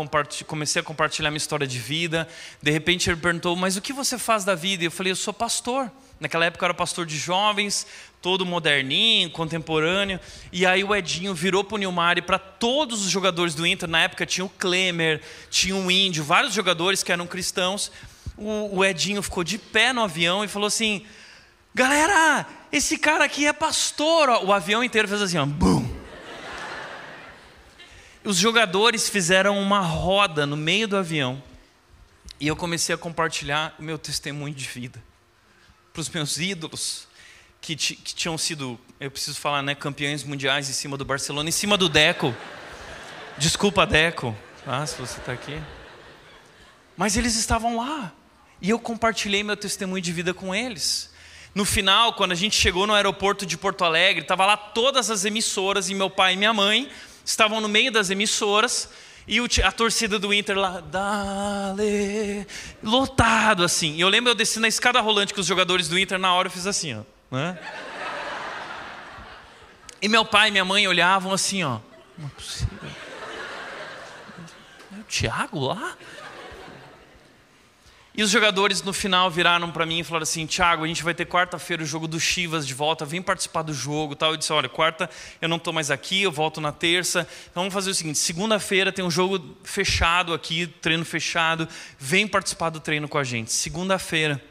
comecei a compartilhar minha história de vida. De repente ele perguntou, mas o que você faz da vida? E eu falei, eu sou pastor. Naquela época eu era pastor de jovens, todo moderninho, contemporâneo. E aí o Edinho virou para o Nilmar e para todos os jogadores do Inter, na época tinha o Klemer, tinha o Índio, vários jogadores que eram cristãos. O, o Edinho ficou de pé no avião e falou assim: Galera, esse cara aqui é pastor. O avião inteiro fez assim, ó, bum. Os jogadores fizeram uma roda no meio do avião e eu comecei a compartilhar o meu testemunho de vida para os meus ídolos que, que, tinham sido, eu preciso falar, né, campeões mundiais em cima do Barcelona, em cima do Deco. Desculpa, Deco, ah, se você está aqui. Mas eles estavam lá e eu compartilhei meu testemunho de vida com eles. No final, quando a gente chegou no aeroporto de Porto Alegre, estava lá todas as emissoras e meu pai e minha mãe estavam no meio das emissoras e a torcida do Inter lá, dale, lotado assim. E eu lembro eu desci na escada rolante com os jogadores do Inter, na hora eu fiz assim, ó. Né? E meu pai e minha mãe olhavam assim, ó. Não é possível. É o Thiago lá? E os jogadores no final viraram para mim e falaram assim: Thiago, a gente vai ter quarta-feira o jogo do Chivas de volta, vem participar do jogo. Tal. Eu disse: Olha, quarta eu não estou mais aqui, eu volto na terça. Então vamos fazer o seguinte: segunda-feira tem um jogo fechado aqui, treino fechado, vem participar do treino com a gente. Segunda-feira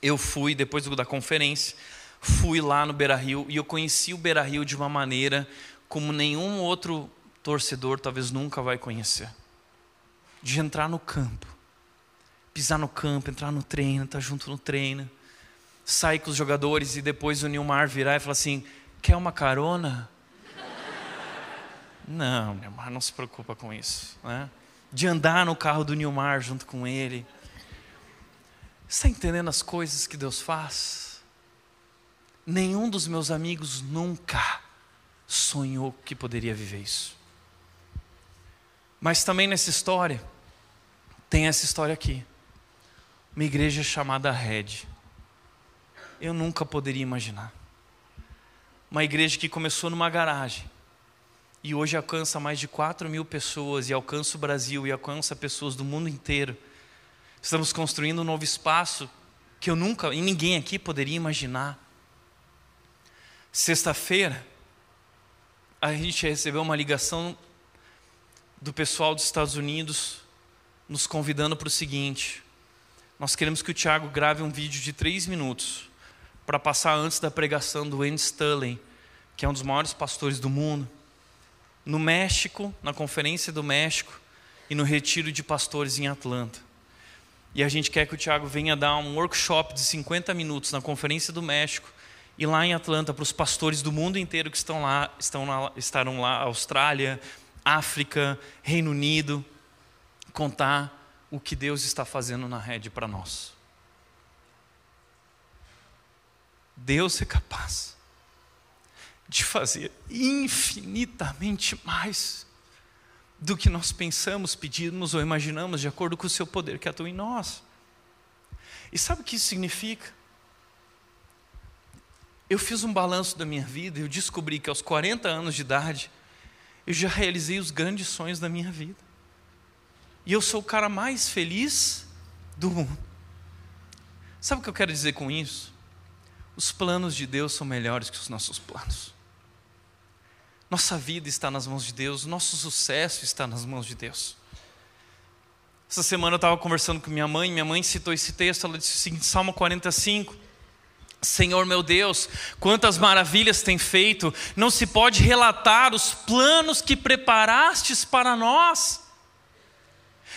eu fui, depois da conferência, fui lá no Beira Rio e eu conheci o Beira Rio de uma maneira como nenhum outro torcedor talvez nunca vai conhecer de entrar no campo pisar no campo, entrar no treino, estar tá junto no treino, sair com os jogadores e depois o Nilmar virar e falar assim: quer uma carona? [laughs] Não, Nilmar, não se preocupa com isso. Né? De andar no carro do Nilmar junto com ele. Está entendendo as coisas que Deus faz? Nenhum dos meus amigos nunca sonhou que poderia viver isso. Mas também nessa história, tem essa história aqui uma igreja chamada Red. Eu nunca poderia imaginar. Uma igreja que começou numa garagem e hoje alcança mais de 4 mil pessoas e alcança o Brasil e alcança pessoas do mundo inteiro. Estamos construindo um novo espaço que eu nunca e ninguém aqui poderia imaginar. Sexta-feira, a gente recebeu uma ligação do pessoal dos Estados Unidos nos convidando para o seguinte: nós queremos que o Tiago grave um vídeo de três minutos para passar antes da pregação do Andy Stanley, que é um dos maiores pastores do mundo, no México, na Conferência do México e no Retiro de Pastores em Atlanta. E a gente quer que o Tiago venha dar um workshop de 50 minutos na Conferência do México e lá em Atlanta para os pastores do mundo inteiro que estão lá, estão lá, estarão lá, Austrália, África, Reino Unido, contar o que Deus está fazendo na rede para nós. Deus é capaz de fazer infinitamente mais do que nós pensamos, pedimos ou imaginamos, de acordo com o seu poder que atua em nós. E sabe o que isso significa? Eu fiz um balanço da minha vida e eu descobri que aos 40 anos de idade, eu já realizei os grandes sonhos da minha vida. E eu sou o cara mais feliz do mundo. Sabe o que eu quero dizer com isso? Os planos de Deus são melhores que os nossos planos. Nossa vida está nas mãos de Deus, nosso sucesso está nas mãos de Deus. Essa semana eu estava conversando com minha mãe, minha mãe citou esse texto, ela disse o seguinte, Salmo 45, Senhor meu Deus, quantas maravilhas tem feito, não se pode relatar os planos que preparastes para nós.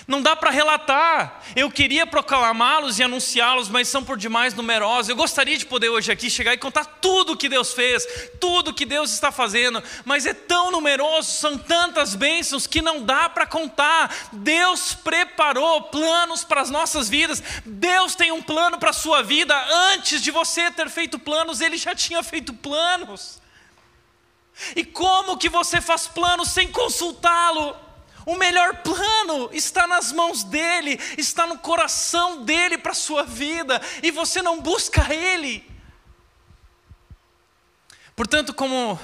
Não dá para relatar. Eu queria proclamá-los e anunciá-los, mas são por demais numerosos. Eu gostaria de poder hoje aqui chegar e contar tudo o que Deus fez, tudo o que Deus está fazendo, mas é tão numeroso, são tantas bênçãos que não dá para contar. Deus preparou planos para as nossas vidas. Deus tem um plano para a sua vida. Antes de você ter feito planos, Ele já tinha feito planos. E como que você faz planos sem consultá-lo? O melhor plano está nas mãos dele, está no coração dele para a sua vida, e você não busca ele. Portanto, como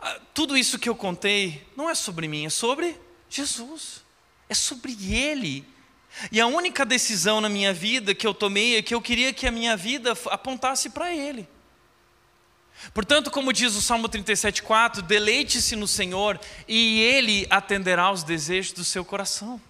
ah, tudo isso que eu contei não é sobre mim, é sobre Jesus, é sobre Ele. E a única decisão na minha vida que eu tomei é que eu queria que a minha vida apontasse para Ele. Portanto, como diz o Salmo 37,4, deleite-se no Senhor e Ele atenderá aos desejos do seu coração.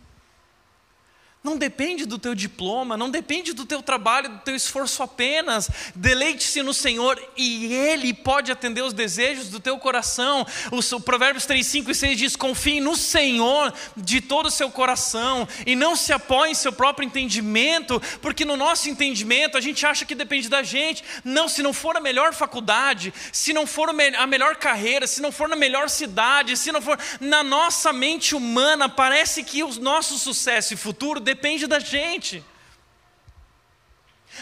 Não depende do teu diploma, não depende do teu trabalho, do teu esforço apenas. Deleite-se no Senhor e Ele pode atender os desejos do teu coração. O Provérbios 3, 5 e 6 diz: Confie no Senhor de todo o seu coração e não se apoie em seu próprio entendimento, porque no nosso entendimento a gente acha que depende da gente. Não, se não for a melhor faculdade, se não for a melhor carreira, se não for na melhor cidade, se não for na nossa mente humana, parece que o nosso sucesso e futuro depende da gente.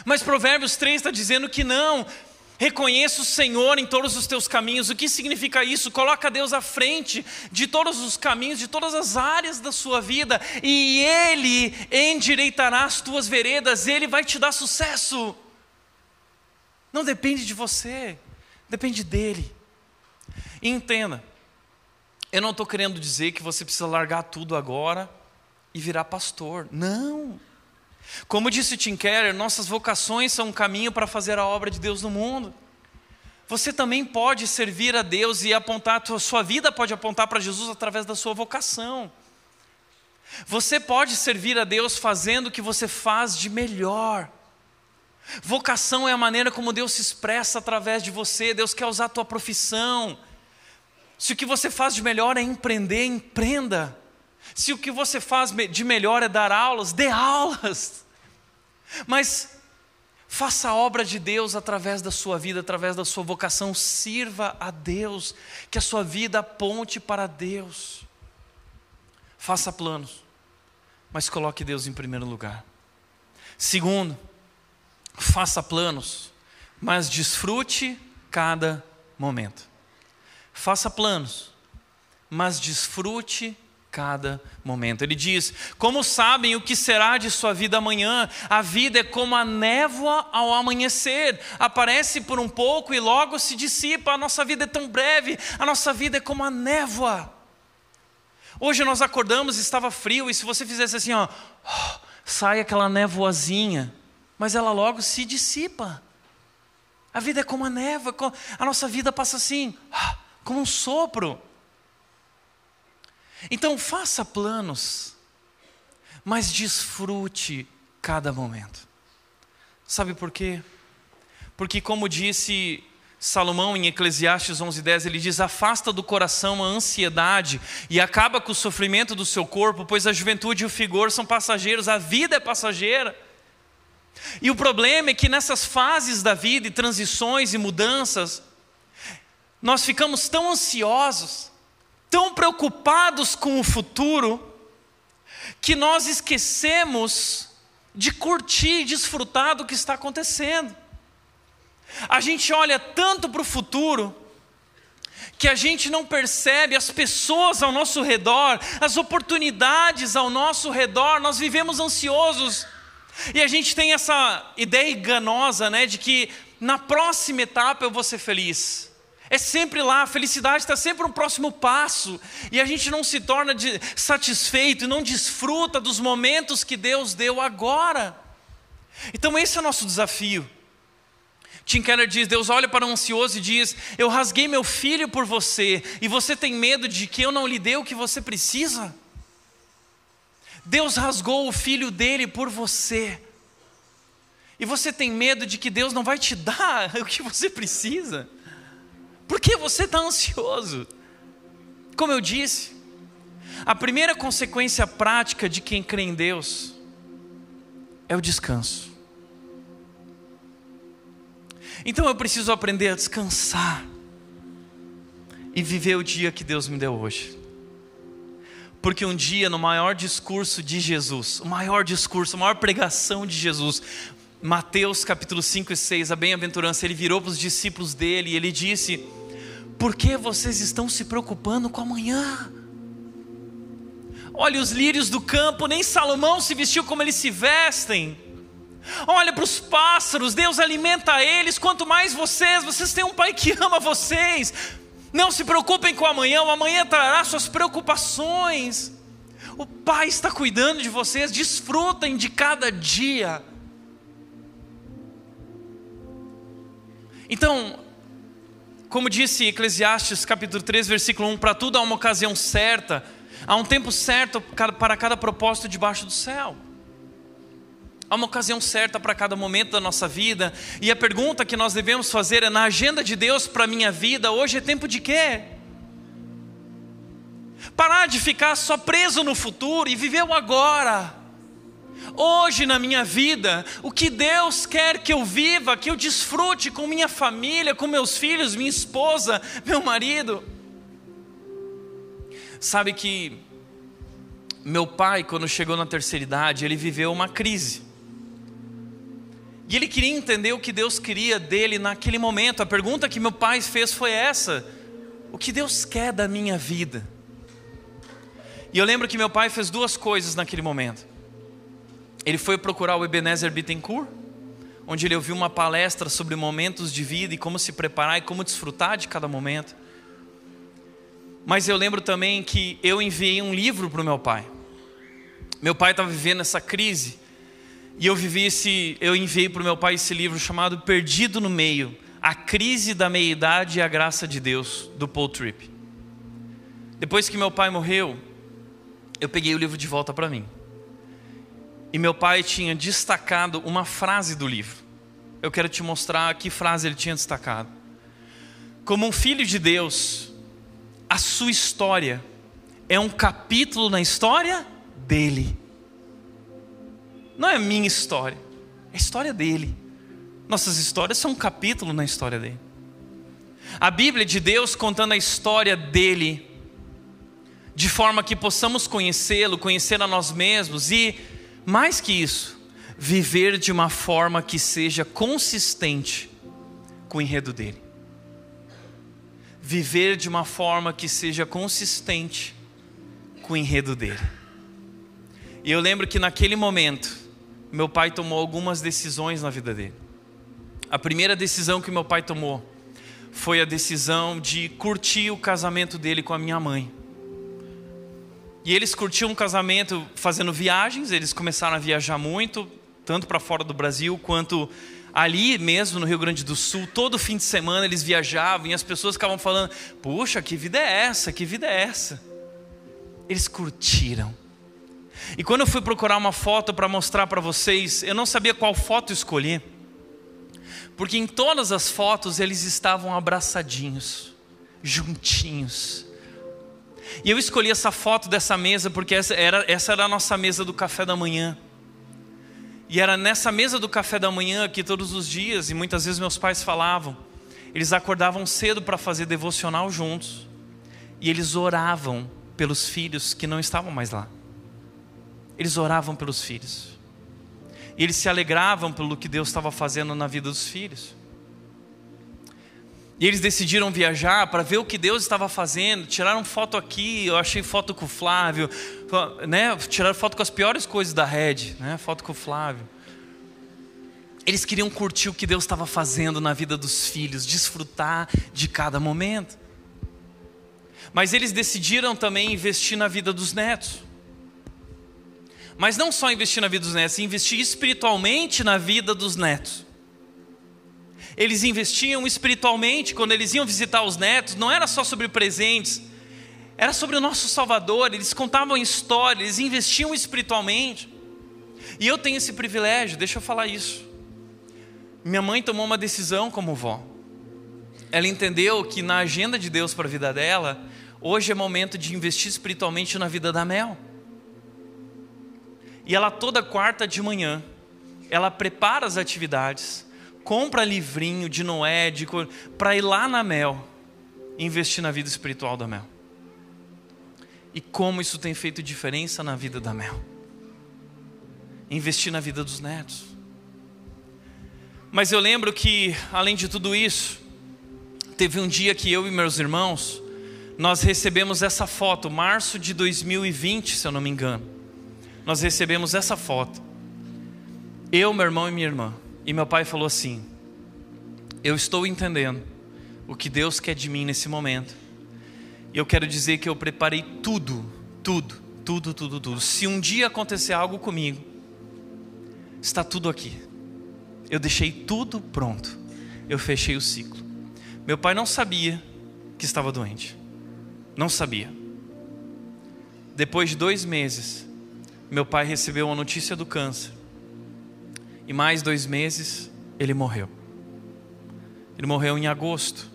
Mas Provérbios 3 está dizendo que não. Reconheça o Senhor em todos os teus caminhos. O que significa isso? Coloca Deus à frente de todos os caminhos, de todas as áreas da sua vida, e Ele endireitará as tuas veredas, Ele vai te dar sucesso. Não depende de você, depende dEle. E entenda, eu não estou querendo dizer que você precisa largar tudo agora e virar pastor. Não. Como disse Tim Keller, nossas vocações são um caminho para fazer a obra de Deus no mundo. Você também pode servir a Deus e apontar, sua vida pode apontar para Jesus através da sua vocação. Você pode servir a Deus fazendo o que você faz de melhor. Vocação é a maneira como Deus se expressa através de você. Deus quer usar a tua profissão. Se o que você faz de melhor é empreender, empreenda. Se o que você faz de melhor é dar aulas, dê aulas. Mas faça a obra de Deus através da sua vida, através da sua vocação, sirva a Deus, que a sua vida aponte para Deus. Faça planos, mas coloque Deus em primeiro lugar. Segundo, faça planos, mas desfrute cada momento. Faça planos, mas desfrute cada momento. Ele diz: Como sabem o que será de sua vida amanhã? A vida é como a névoa ao amanhecer, aparece por um pouco e logo se dissipa. A nossa vida é tão breve, a nossa vida é como a névoa. Hoje nós acordamos estava frio, e se você fizesse assim, ó, sai aquela névoazinha, mas ela logo se dissipa. A vida é como a névoa, a nossa vida passa assim, como um sopro. Então faça planos, mas desfrute cada momento. Sabe por quê? Porque, como disse Salomão em Eclesiastes 11:10, ele diz: "Afasta do coração a ansiedade e acaba com o sofrimento do seu corpo, pois a juventude e o vigor são passageiros, a vida é passageira." E o problema é que nessas fases da vida e transições e mudanças, nós ficamos tão ansiosos, tão preocupados com o futuro, que nós esquecemos de curtir e desfrutar do que está acontecendo. A gente olha tanto para o futuro, que a gente não percebe as pessoas ao nosso redor, as oportunidades ao nosso redor, nós vivemos ansiosos. E a gente tem essa ideia enganosa, né, de que na próxima etapa eu vou ser feliz. É sempre lá, a felicidade está sempre no próximo passo, e a gente não se torna de, satisfeito e não desfruta dos momentos que Deus deu agora. Então, esse é o nosso desafio. Tim Keller diz: Deus olha para o ansioso e diz: Eu rasguei meu filho por você, e você tem medo de que eu não lhe dê o que você precisa? Deus rasgou o filho dele por você, e você tem medo de que Deus não vai te [laughs] dar o que você precisa? Por que você está ansioso? Como eu disse, a primeira consequência prática de quem crê em Deus é o descanso. Então eu preciso aprender a descansar e viver o dia que Deus me deu hoje. Porque um dia, no maior discurso de Jesus, o maior discurso, a maior pregação de Jesus, Mateus capítulo 5 e 6, a bem-aventurança, ele virou para os discípulos dele e ele disse: Por que vocês estão se preocupando com amanhã? Olha os lírios do campo, nem Salomão se vestiu como eles se vestem. Olha para os pássaros, Deus alimenta eles, quanto mais vocês, vocês têm um pai que ama vocês. Não se preocupem com amanhã, o amanhã trará suas preocupações. O Pai está cuidando de vocês, desfrutem de cada dia. Então, como disse Eclesiastes capítulo 3, versículo 1, para tudo há uma ocasião certa, há um tempo certo para cada propósito debaixo do céu. Há uma ocasião certa para cada momento da nossa vida, e a pergunta que nós devemos fazer é: na agenda de Deus para a minha vida, hoje é tempo de quê? Parar de ficar só preso no futuro e viver o agora. Hoje na minha vida, o que Deus quer que eu viva, que eu desfrute com minha família, com meus filhos, minha esposa, meu marido. Sabe que meu pai, quando chegou na terceira idade, ele viveu uma crise. E ele queria entender o que Deus queria dele naquele momento. A pergunta que meu pai fez foi essa: O que Deus quer da minha vida? E eu lembro que meu pai fez duas coisas naquele momento. Ele foi procurar o Ebenezer Bittencourt, onde ele ouviu uma palestra sobre momentos de vida e como se preparar e como desfrutar de cada momento. Mas eu lembro também que eu enviei um livro para o meu pai. Meu pai estava vivendo essa crise e eu vivi esse, eu enviei para o meu pai esse livro chamado Perdido no Meio, a crise da meia-idade e a graça de Deus, do Paul Tripp. Depois que meu pai morreu, eu peguei o livro de volta para mim. E meu pai tinha destacado uma frase do livro. Eu quero te mostrar que frase ele tinha destacado. Como um filho de Deus, a sua história é um capítulo na história dele não é a minha história, é a história dele. Nossas histórias são um capítulo na história dele. A Bíblia de Deus contando a história dele, de forma que possamos conhecê-lo, conhecer a nós mesmos e, mais que isso, viver de uma forma que seja consistente com o enredo dele. Viver de uma forma que seja consistente com o enredo dele. E eu lembro que naquele momento, meu pai tomou algumas decisões na vida dele. A primeira decisão que meu pai tomou foi a decisão de curtir o casamento dele com a minha mãe. E eles curtiam um casamento fazendo viagens, eles começaram a viajar muito, tanto para fora do Brasil quanto Ali mesmo no Rio Grande do Sul, todo fim de semana eles viajavam e as pessoas ficavam falando: Puxa, que vida é essa? Que vida é essa? Eles curtiram. E quando eu fui procurar uma foto para mostrar para vocês, eu não sabia qual foto escolher, porque em todas as fotos eles estavam abraçadinhos, juntinhos. E eu escolhi essa foto dessa mesa porque essa era, essa era a nossa mesa do café da manhã. E era nessa mesa do café da manhã que todos os dias, e muitas vezes meus pais falavam, eles acordavam cedo para fazer devocional juntos. E eles oravam pelos filhos que não estavam mais lá. Eles oravam pelos filhos. E eles se alegravam pelo que Deus estava fazendo na vida dos filhos. E eles decidiram viajar para ver o que Deus estava fazendo. Tiraram foto aqui, eu achei foto com o Flávio, né? Tiraram foto com as piores coisas da rede, né? Foto com o Flávio. Eles queriam curtir o que Deus estava fazendo na vida dos filhos, desfrutar de cada momento. Mas eles decidiram também investir na vida dos netos. Mas não só investir na vida dos netos, investir espiritualmente na vida dos netos eles investiam espiritualmente quando eles iam visitar os netos, não era só sobre presentes, era sobre o nosso Salvador, eles contavam histórias, eles investiam espiritualmente. E eu tenho esse privilégio, deixa eu falar isso. Minha mãe tomou uma decisão como vó. Ela entendeu que na agenda de Deus para a vida dela, hoje é momento de investir espiritualmente na vida da Mel. E ela toda quarta de manhã, ela prepara as atividades compra livrinho de Noé, de para ir lá na Mel investir na vida espiritual da Mel. E como isso tem feito diferença na vida da Mel. Investir na vida dos netos. Mas eu lembro que, além de tudo isso, teve um dia que eu e meus irmãos, nós recebemos essa foto, março de 2020, se eu não me engano. Nós recebemos essa foto. Eu, meu irmão e minha irmã. E meu pai falou assim: Eu estou entendendo o que Deus quer de mim nesse momento. E eu quero dizer que eu preparei tudo, tudo, tudo, tudo, tudo. Se um dia acontecer algo comigo, está tudo aqui. Eu deixei tudo pronto. Eu fechei o ciclo. Meu pai não sabia que estava doente. Não sabia. Depois de dois meses, meu pai recebeu a notícia do câncer. E mais dois meses, ele morreu. Ele morreu em agosto.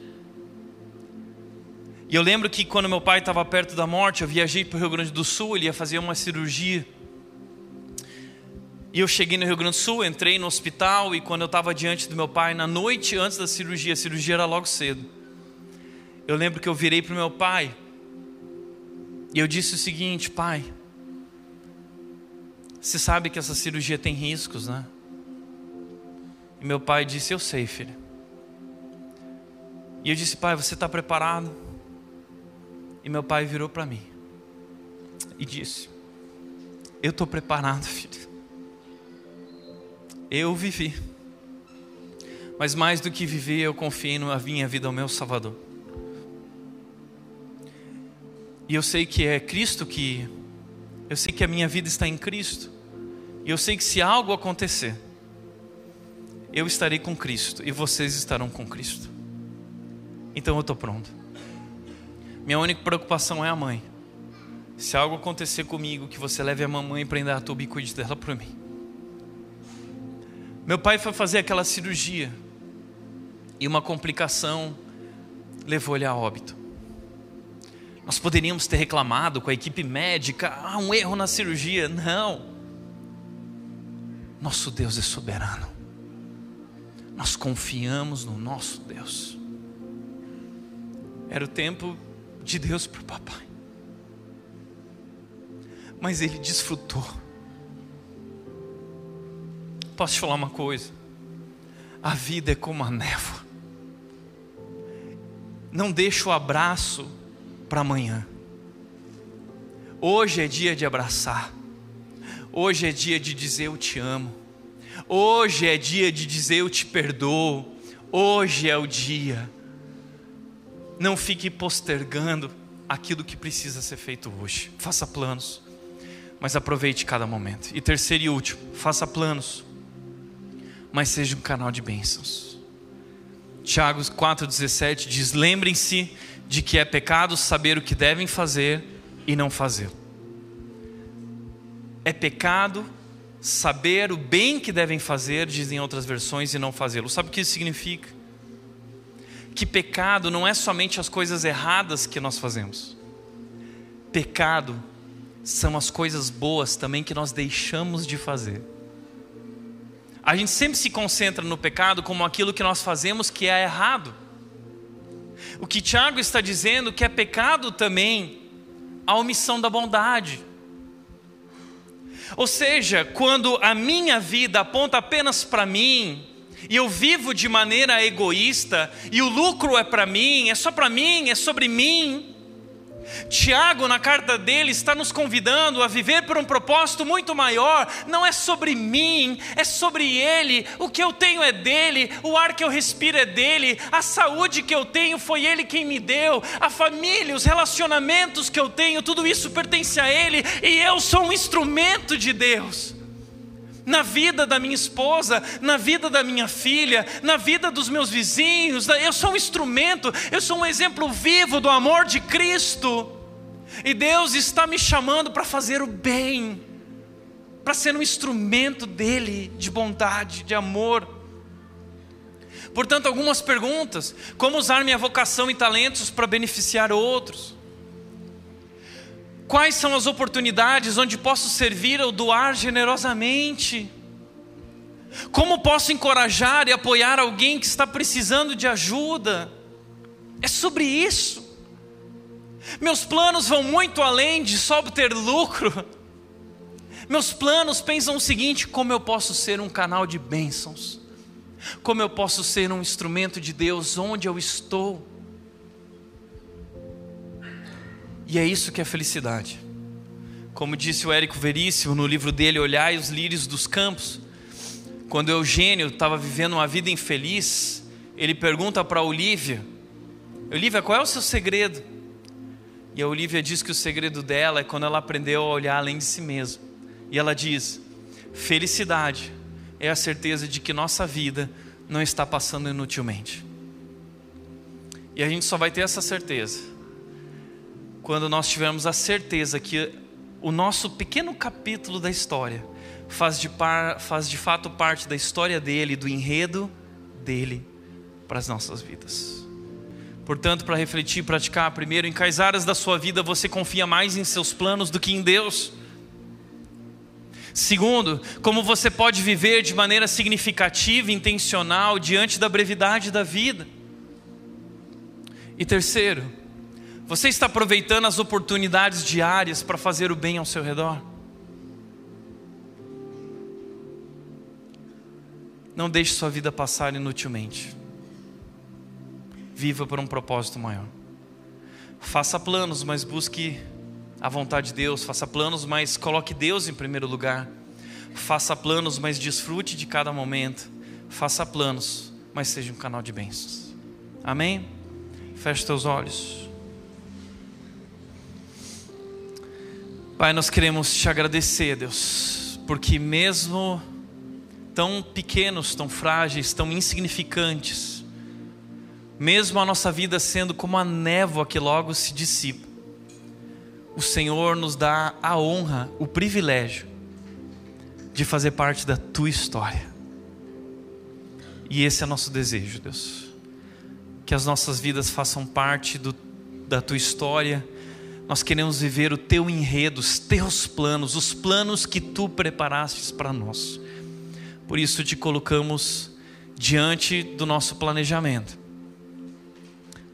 E eu lembro que quando meu pai estava perto da morte, eu viajei para o Rio Grande do Sul, ele ia fazer uma cirurgia. E eu cheguei no Rio Grande do Sul, entrei no hospital e quando eu estava diante do meu pai, na noite antes da cirurgia, a cirurgia era logo cedo. Eu lembro que eu virei para o meu pai e eu disse o seguinte: Pai, você sabe que essa cirurgia tem riscos, né? E meu pai disse: Eu sei, filho. E eu disse: Pai, você está preparado? E meu pai virou para mim e disse: Eu estou preparado, filho. Eu vivi. Mas mais do que viver, eu confiei na minha vida ao meu Salvador. E eu sei que é Cristo que. Eu sei que a minha vida está em Cristo. E eu sei que se algo acontecer, eu estarei com Cristo e vocês estarão com Cristo. Então eu estou pronto. Minha única preocupação é a mãe. Se algo acontecer comigo, que você leve a mamãe para Indaiatuba e cuide dela por mim. Meu pai foi fazer aquela cirurgia e uma complicação levou ele a óbito. Nós poderíamos ter reclamado com a equipe médica, ah, um erro na cirurgia. Não. Nosso Deus é soberano nós confiamos no nosso Deus. Era o tempo de Deus para o papai. Mas ele desfrutou. Posso te falar uma coisa? A vida é como a névoa. Não deixa o abraço para amanhã. Hoje é dia de abraçar. Hoje é dia de dizer eu te amo. Hoje é dia de dizer eu te perdoo. Hoje é o dia. Não fique postergando aquilo que precisa ser feito hoje. Faça planos, mas aproveite cada momento. E terceiro e último, faça planos. mas seja um canal de bênçãos. Tiago 4,17 diz: Lembrem-se de que é pecado saber o que devem fazer e não fazer. É pecado saber o bem que devem fazer, dizem outras versões, e não fazê-lo. Sabe o que isso significa? Que pecado não é somente as coisas erradas que nós fazemos. Pecado são as coisas boas também que nós deixamos de fazer. A gente sempre se concentra no pecado como aquilo que nós fazemos que é errado. O que Tiago está dizendo que é pecado também a omissão da bondade. Ou seja, quando a minha vida aponta apenas para mim, e eu vivo de maneira egoísta, e o lucro é para mim, é só para mim, é sobre mim, Tiago, na carta dele, está nos convidando a viver por um propósito muito maior. Não é sobre mim, é sobre ele. O que eu tenho é dele, o ar que eu respiro é dele, a saúde que eu tenho foi ele quem me deu, a família, os relacionamentos que eu tenho, tudo isso pertence a ele e eu sou um instrumento de Deus na vida da minha esposa, na vida da minha filha, na vida dos meus vizinhos. Eu sou um instrumento, eu sou um exemplo vivo do amor de Cristo. E Deus está me chamando para fazer o bem, para ser um instrumento dele de bondade, de amor. Portanto, algumas perguntas: como usar minha vocação e talentos para beneficiar outros? Quais são as oportunidades onde posso servir ou doar generosamente? Como posso encorajar e apoiar alguém que está precisando de ajuda? É sobre isso. Meus planos vão muito além de só obter lucro. Meus planos pensam o seguinte: como eu posso ser um canal de bênçãos? Como eu posso ser um instrumento de Deus onde eu estou? E é isso que é felicidade. Como disse o Érico Veríssimo no livro dele, Olhai os lírios dos campos. Quando Eugênio estava vivendo uma vida infeliz, ele pergunta para Olívia: Olívia, qual é o seu segredo? E a Olívia diz que o segredo dela é quando ela aprendeu a olhar além de si mesma. E ela diz: felicidade é a certeza de que nossa vida não está passando inutilmente. E a gente só vai ter essa certeza quando nós tivermos a certeza que o nosso pequeno capítulo da história faz de, par, faz de fato parte da história dele, do enredo dele para as nossas vidas. Portanto, para refletir e praticar, primeiro, em quais áreas da sua vida você confia mais em seus planos do que em Deus? Segundo, como você pode viver de maneira significativa intencional diante da brevidade da vida? E terceiro, você está aproveitando as oportunidades diárias para fazer o bem ao seu redor? Não deixe sua vida passar inutilmente. Viva por um propósito maior. Faça planos, mas busque a vontade de Deus. Faça planos, mas coloque Deus em primeiro lugar. Faça planos, mas desfrute de cada momento. Faça planos, mas seja um canal de bênçãos. Amém? Feche teus olhos. Pai, nós queremos te agradecer, Deus, porque mesmo tão pequenos, tão frágeis, tão insignificantes, mesmo a nossa vida sendo como a névoa que logo se dissipa, o Senhor nos dá a honra, o privilégio de fazer parte da tua história. E esse é nosso desejo, Deus. Que as nossas vidas façam parte do, da tua história nós queremos viver o teu enredo, os teus planos, os planos que tu preparastes para nós. Por isso te colocamos diante do nosso planejamento.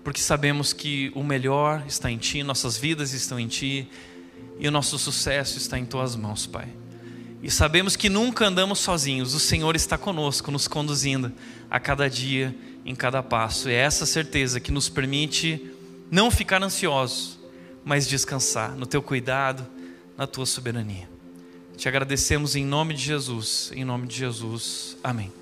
Porque sabemos que o melhor está em ti, nossas vidas estão em ti e o nosso sucesso está em tuas mãos, Pai. E sabemos que nunca andamos sozinhos, o Senhor está conosco, nos conduzindo a cada dia, em cada passo. É essa certeza que nos permite não ficar ansiosos, mas descansar no teu cuidado, na tua soberania. Te agradecemos em nome de Jesus, em nome de Jesus. Amém.